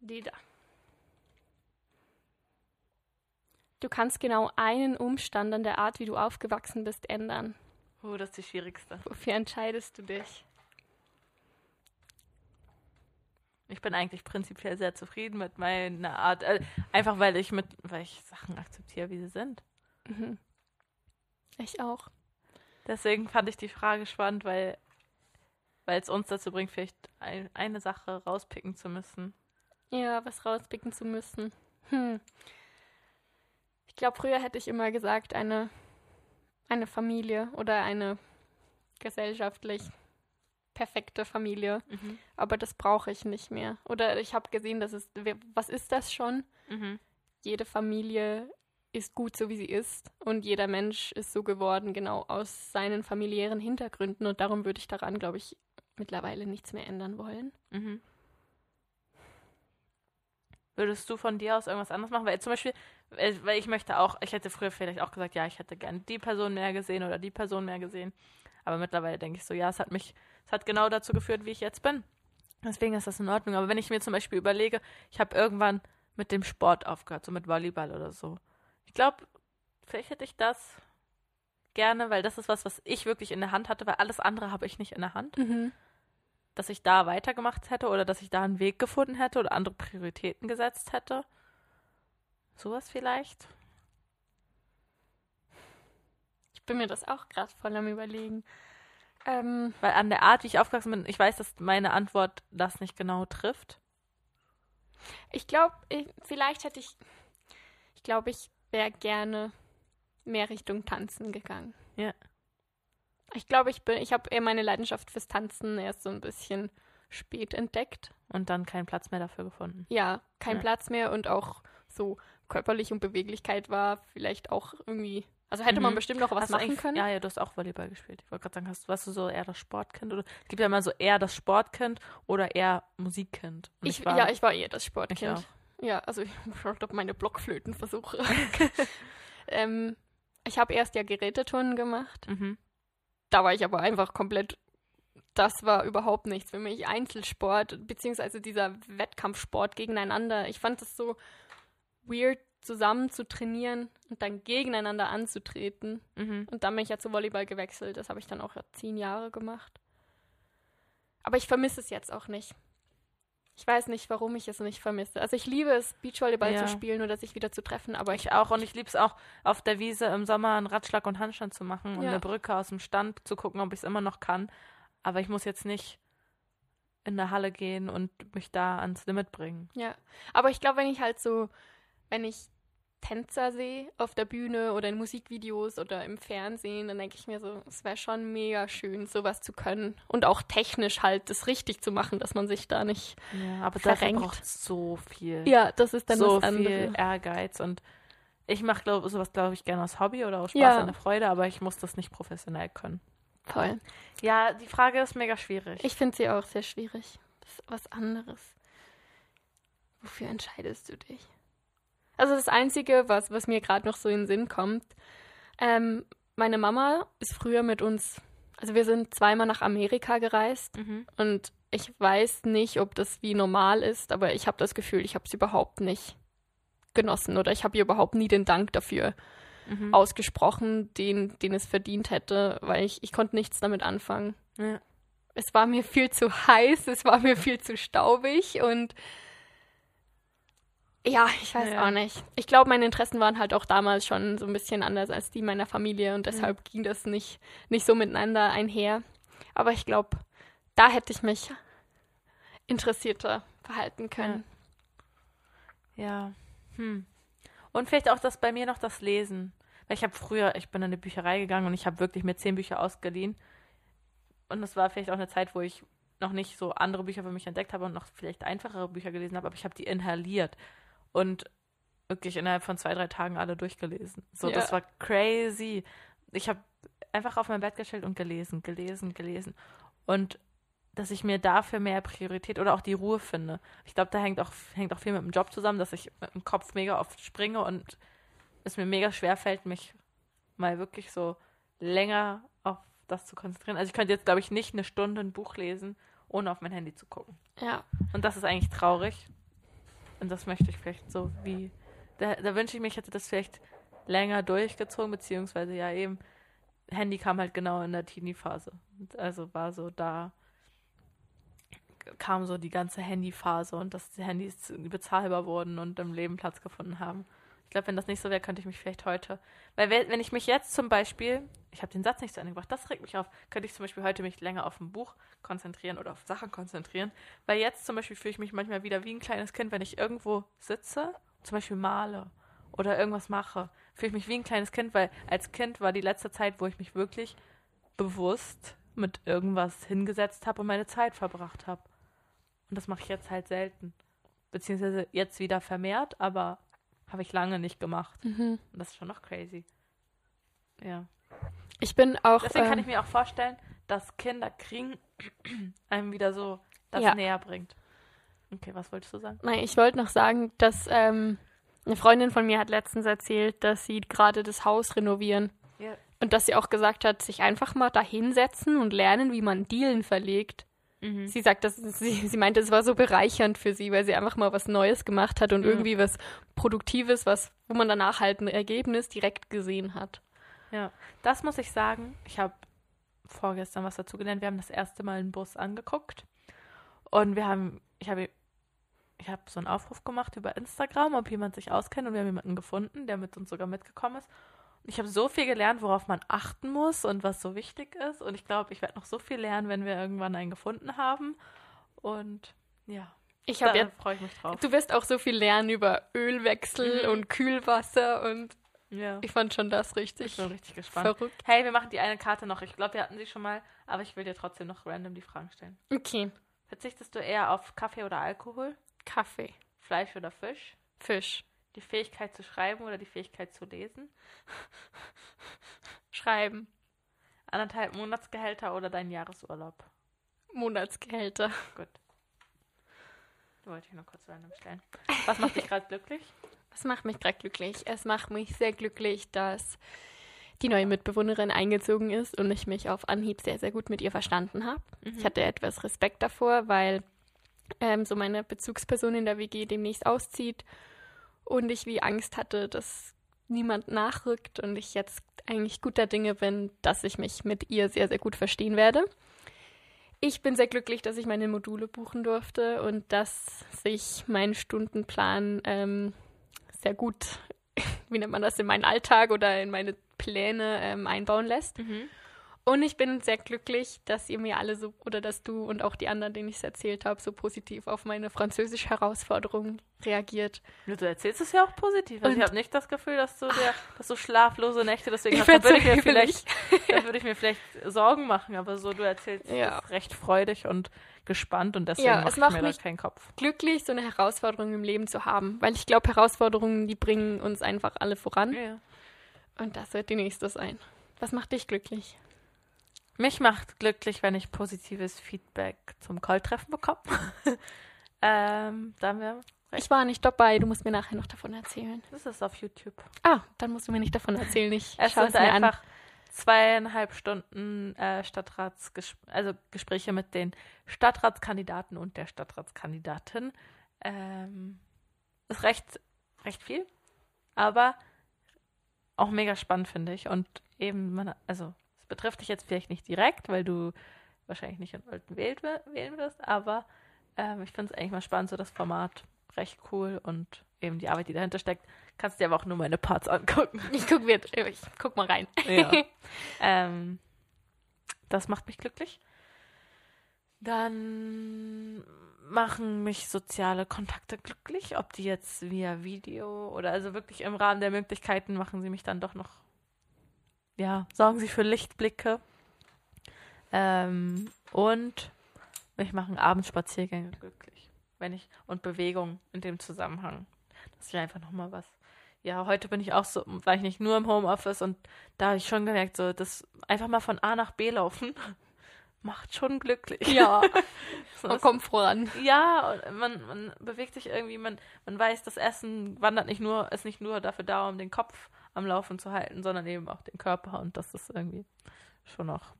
Die da. Du kannst genau einen Umstand an der Art, wie du aufgewachsen bist, ändern. Oh, das ist die schwierigste. Wofür entscheidest du dich? Ich bin eigentlich prinzipiell sehr zufrieden mit meiner Art. Äh, einfach weil ich mit, weil ich Sachen akzeptiere, wie sie sind. Mhm. Ich auch. Deswegen fand ich die Frage spannend, weil weil es uns dazu bringt, vielleicht ein, eine Sache rauspicken zu müssen. Ja, was rauspicken zu müssen. Hm. Ich glaube, früher hätte ich immer gesagt, eine, eine Familie oder eine gesellschaftlich perfekte Familie. Mhm. Aber das brauche ich nicht mehr. Oder ich habe gesehen, dass es, was ist das schon? Mhm. Jede Familie ist gut so, wie sie ist. Und jeder Mensch ist so geworden, genau aus seinen familiären Hintergründen. Und darum würde ich daran, glaube ich, mittlerweile nichts mehr ändern wollen. Mhm. Würdest du von dir aus irgendwas anderes machen? Weil zum Beispiel, äh, weil ich möchte auch, ich hätte früher vielleicht auch gesagt, ja, ich hätte gerne die Person mehr gesehen oder die Person mehr gesehen. Aber mittlerweile denke ich so, ja, es hat mich, es hat genau dazu geführt, wie ich jetzt bin. Deswegen ist das in Ordnung. Aber wenn ich mir zum Beispiel überlege, ich habe irgendwann mit dem Sport aufgehört, so mit Volleyball oder so. Ich glaube, vielleicht hätte ich das gerne, weil das ist was, was ich wirklich in der Hand hatte, weil alles andere habe ich nicht in der Hand. Mhm. Dass ich da weitergemacht hätte oder dass ich da einen Weg gefunden hätte oder andere Prioritäten gesetzt hätte. Sowas vielleicht. Ich bin mir das auch gerade voll am Überlegen. Ähm, Weil an der Art, wie ich aufgewachsen bin, ich weiß, dass meine Antwort das nicht genau trifft. ich glaube, vielleicht hätte ich, ich glaube, ich wäre gerne mehr Richtung Tanzen gegangen. Ja. Ich glaube, ich bin, ich habe eher meine Leidenschaft fürs Tanzen erst so ein bisschen spät entdeckt. Und dann keinen Platz mehr dafür gefunden. Ja, kein Ja. Platz mehr und auch so körperlich und Beweglichkeit war vielleicht auch irgendwie, also hätte man Mhm. bestimmt noch was Hast machen können. Ja, ja, du hast auch Volleyball gespielt. Ich wollte gerade sagen, hast, warst du so eher das Sportkind? Oder es gibt ja immer so eher das Sportkind oder eher Musikkind. Und Ich, ja, ich war eher das Sportkind. Ich Ja, also ich habe meine Blockflötenversuche. ähm, ich habe erst ja Geräteturnen gemacht. Mhm. Da war ich aber einfach komplett. Das war überhaupt nichts für mich. Einzelsport, beziehungsweise dieser Wettkampfsport gegeneinander. Ich fand es so weird, zusammen zu trainieren und dann gegeneinander anzutreten. Mhm. Und dann bin ich ja zu Volleyball gewechselt. Das habe ich dann auch zehn Jahre gemacht. Aber ich vermisse es jetzt auch nicht. Ich weiß nicht, warum ich es nicht vermisse. Also ich liebe es, Beachvolleyball Ja. zu spielen oder sich wieder zu treffen, aber ich Ich auch. Und ich liebe es auch, auf der Wiese im Sommer einen Radschlag und Handstand zu machen und Ja. eine Brücke aus dem Stand zu gucken, ob ich es immer noch kann. Aber ich muss jetzt nicht in der Halle gehen und mich da ans Limit bringen. Ja, aber ich glaube, wenn ich halt so, wenn ich Tänzer sehe auf der Bühne oder in Musikvideos oder im Fernsehen, dann denke ich mir so, es wäre schon mega schön, sowas zu können. Und auch technisch halt das richtig zu machen, dass man sich da nicht. Ja, aber dafür Verrenkt. braucht so viel. Ja, das ist dann so das andere. viel Ehrgeiz und ich mache glaub, sowas, glaube ich, gerne aus Hobby oder aus Spaß Ja. und der Freude, aber ich muss das nicht professionell können. Voll. Ja, die Frage ist mega schwierig. Ich finde sie auch sehr schwierig. Das ist was anderes. Wofür entscheidest du dich? Also das Einzige, was, was mir gerade noch so in den Sinn kommt, ähm, meine Mama ist früher mit uns, also wir sind zweimal nach Amerika gereist mhm. und ich weiß nicht, ob das wie normal ist, aber ich habe das Gefühl, ich habe es überhaupt nicht genossen oder ich habe ihr überhaupt nie den Dank dafür Mhm. ausgesprochen, den, den es verdient hätte, weil ich, ich konnte nichts damit anfangen Ja. es war mir viel zu heiß, es war mir viel zu staubig und ja, ich weiß Ja. auch nicht. Ich glaube, meine Interessen waren halt auch damals schon so ein bisschen anders als die meiner Familie und deshalb ging das nicht, nicht so miteinander einher. Aber ich glaube, da hätte ich mich interessierter verhalten können. Ja. Hm. Und vielleicht auch das bei mir noch das Lesen. Weil ich habe früher, ich bin in eine Bücherei gegangen und ich habe wirklich mir zehn Bücher ausgeliehen. Und es war vielleicht auch eine Zeit, wo ich noch nicht so andere Bücher für mich entdeckt habe und noch vielleicht einfachere Bücher gelesen habe, aber ich habe die inhaliert und wirklich innerhalb von zwei, drei Tagen alle durchgelesen. So, Ja. das war crazy. Ich habe einfach auf mein Bett gestellt und gelesen, gelesen, gelesen. Und dass ich mir dafür mehr Priorität oder auch die Ruhe finde. Ich glaube, da hängt auch, hängt auch viel mit dem Job zusammen, dass ich mit dem Kopf mega oft springe und es mir mega schwer fällt, mich mal wirklich so länger auf das zu konzentrieren. Also ich könnte jetzt, glaube ich, nicht eine Stunde ein Buch lesen, ohne auf mein Handy zu gucken. Ja. Und das ist eigentlich traurig. Und das möchte ich vielleicht so wie. Da, da wünsche ich mich, ich hätte das vielleicht länger durchgezogen, beziehungsweise ja eben, Handy kam halt genau in der Teenie-Phase. Also war so da, kam so die ganze Handyphase und dass die Handys bezahlbar wurden und im Leben Platz gefunden haben. Ich glaube, wenn das nicht so wäre, könnte ich mich vielleicht heute. Weil we- wenn ich mich jetzt zum Beispiel, ich habe den Satz nicht zu Ende gebracht, das regt mich auf, könnte ich zum Beispiel heute mich länger auf ein Buch konzentrieren oder auf Sachen konzentrieren. Weil jetzt zum Beispiel fühle ich mich manchmal wieder wie ein kleines Kind, wenn ich irgendwo sitze, zum Beispiel male oder irgendwas mache, fühle ich mich wie ein kleines Kind, weil als Kind war die letzte Zeit, wo ich mich wirklich bewusst mit irgendwas hingesetzt habe und meine Zeit verbracht habe. Und das mache ich jetzt halt selten. Beziehungsweise jetzt wieder vermehrt, aber habe ich lange nicht gemacht. Mhm. Und das ist schon noch crazy. Ja. Ich bin auch. Deswegen kann ähm, ich mir auch vorstellen, dass Kinder kriegen einem wieder so das Ja. näher bringt. Okay, was wolltest du sagen? Nein, ich wollte noch sagen, dass ähm, eine Freundin von mir hat letztens erzählt, dass sie gerade das Haus renovieren. Ja. Und dass sie auch gesagt hat, sich einfach mal da hinsetzen und lernen, wie man Dielen verlegt. Mhm. Sie sagt, dass sie, sie meinte, es war so bereichernd für sie, weil sie einfach mal was Neues gemacht hat und Ja. irgendwie was Produktives, was, wo man danach halt ein Ergebnis direkt gesehen hat. Ja, das muss ich sagen. Ich habe vorgestern was dazu gelernt. Wir haben das erste Mal einen Bus angeguckt und wir haben, ich habe, ich habe so einen Aufruf gemacht über Instagram, ob jemand sich auskennt und wir haben jemanden gefunden, der mit uns sogar mitgekommen ist. Ich habe so viel gelernt, worauf man achten muss und was so wichtig ist. Und ich glaube, ich werde noch so viel lernen, wenn wir irgendwann einen gefunden haben. Und ja, Ich da habe ja, freue ich mich drauf. du wirst auch so viel lernen über Ölwechsel Mhm. und Kühlwasser und Ja, ich fand schon das ich richtig bin richtig gespannt. verrückt. Hey, wir machen die eine Karte noch. Ich glaube, wir hatten sie schon mal, aber ich will dir trotzdem noch random die Fragen stellen. Okay, Verzichtest du eher auf Kaffee oder Alkohol, Kaffee, Fleisch oder Fisch, Fisch, die Fähigkeit zu schreiben oder die Fähigkeit zu lesen, Schreiben, anderthalb Monatsgehälter oder dein Jahresurlaub? Monatsgehälter. Gut. Wollte ich nur kurz random stellen. Was macht dich gerade glücklich? Das macht mich gerade glücklich. Es macht mich sehr glücklich, dass die neue Mitbewohnerin eingezogen ist und ich mich auf Anhieb sehr, sehr gut mit ihr verstanden habe. Ich hatte etwas Respekt davor, weil ähm, so meine Bezugsperson in der WG demnächst auszieht und ich wie Angst hatte, dass niemand nachrückt und ich jetzt eigentlich guter Dinge bin, dass ich mich mit ihr sehr, sehr gut verstehen werde. Ich bin sehr glücklich, dass ich meine Module buchen durfte und dass sich mein Stundenplan ähm, sehr gut, wie nennt man das, in meinen Alltag oder in meine Pläne ähm, einbauen lässt. Mhm. Und ich bin sehr glücklich, dass ihr mir alle so, oder dass du und auch die anderen, denen ich es erzählt habe, so positiv auf meine Französisch-Herausforderung reagiert. Ja, Du erzählst es ja auch positiv. Also ich Und- habe nicht das Gefühl, dass du, dir, dass du schlaflose Nächte deswegen Ich hast. Da würde ich, mir vielleicht, da würde ich mir vielleicht Sorgen machen, aber so, du erzählst Ja. es recht freudig und gespannt und deswegen Ja, es ich macht mir da mich- keinen Kopf. Glücklich, so eine Herausforderung im Leben zu haben, weil ich glaube, Herausforderungen, die bringen uns einfach alle voran. Ja. Und das wird die nächste sein. Was macht dich glücklich? Mich macht glücklich, wenn ich positives Feedback zum Call-Treffen bekomme. ähm, da haben wir Ich war nicht dabei, du musst mir nachher noch davon erzählen. Das ist auf YouTube. Ah, dann musst du mir nicht davon erzählen. Ich Es schaue es sind mir an. einfach zweieinhalb Stunden äh, Stadtratsges also Gespräche mit den Stadtratskandidaten und der Stadtratskandidatin. Ähm, ist recht, recht viel, aber auch mega spannend, finde ich. Und eben, man, also es betrifft dich jetzt vielleicht nicht direkt, weil du wahrscheinlich nicht in Olten wählen wirst, aber ähm, ich finde es eigentlich mal spannend, so das Format recht cool und eben die Arbeit, die dahinter steckt. Kannst dir aber auch nur meine Parts angucken. Ich guck, mir, ich guck mal rein. Ja. ähm, das macht mich glücklich. Dann machen mich soziale Kontakte glücklich, ob die jetzt via Video oder also wirklich im Rahmen der Möglichkeiten machen sie mich dann doch noch, ja, sorgen sie für Lichtblicke. Ähm, und mich machen Abendspaziergänge glücklich. Wenn ich, und Bewegung in dem Zusammenhang. Das ist ja einfach nochmal was. Ja, heute bin ich auch so, war ich nicht nur im Homeoffice und da habe ich schon gemerkt, so, das einfach mal von A nach B laufen macht schon glücklich. Ja, So, man kommt voran. ja, und man, man bewegt sich irgendwie, man, man weiß, das Essen wandert nicht nur, ist nicht nur dafür da, um den Kopf am Laufen zu halten, sondern eben auch den Körper und das ist irgendwie schon auch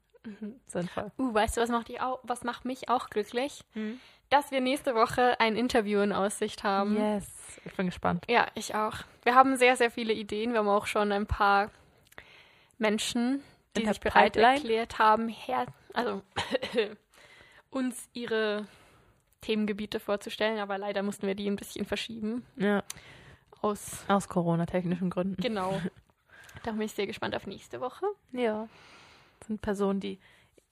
sinnvoll. Uh, weißt du, was macht, auch, was macht mich auch glücklich? Hm? Dass wir nächste Woche ein Interview in Aussicht haben. Yes, ich bin gespannt. Ja, ich auch. Wir haben sehr, sehr viele Ideen. Wir haben auch schon ein paar Menschen, die In sich bereit Pipeline? erklärt haben, her also uns ihre Themengebiete vorzustellen, aber leider mussten wir die ein bisschen verschieben. Ja, Aus aus Corona-technischen Gründen. genau. Da bin ich sehr gespannt auf nächste Woche. Ja. Das sind Personen, die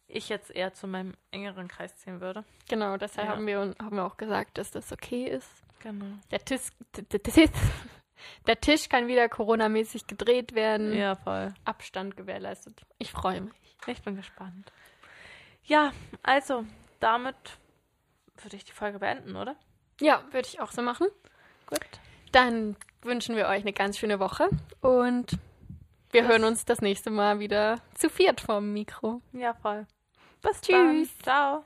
ich jetzt eher zu meinem engeren Kreis zählen würde. Genau, deshalb Ja. haben, wir, haben wir auch gesagt, dass das okay ist. Genau. Der Tisch, der Tisch, der Tisch kann wieder Corona-mäßig gedreht werden. Ja, voll. Abstand gewährleistet. Ich freue mich. Ich bin gespannt. Ja, also, damit würde ich die Folge beenden, oder? Ja, würde ich auch so machen. Gut. Dann wünschen wir euch eine ganz schöne Woche und wir Bis- hören uns das nächste Mal wieder zu viert vorm Mikro. Ja, voll. Bis Tschüss. dann. Ciao.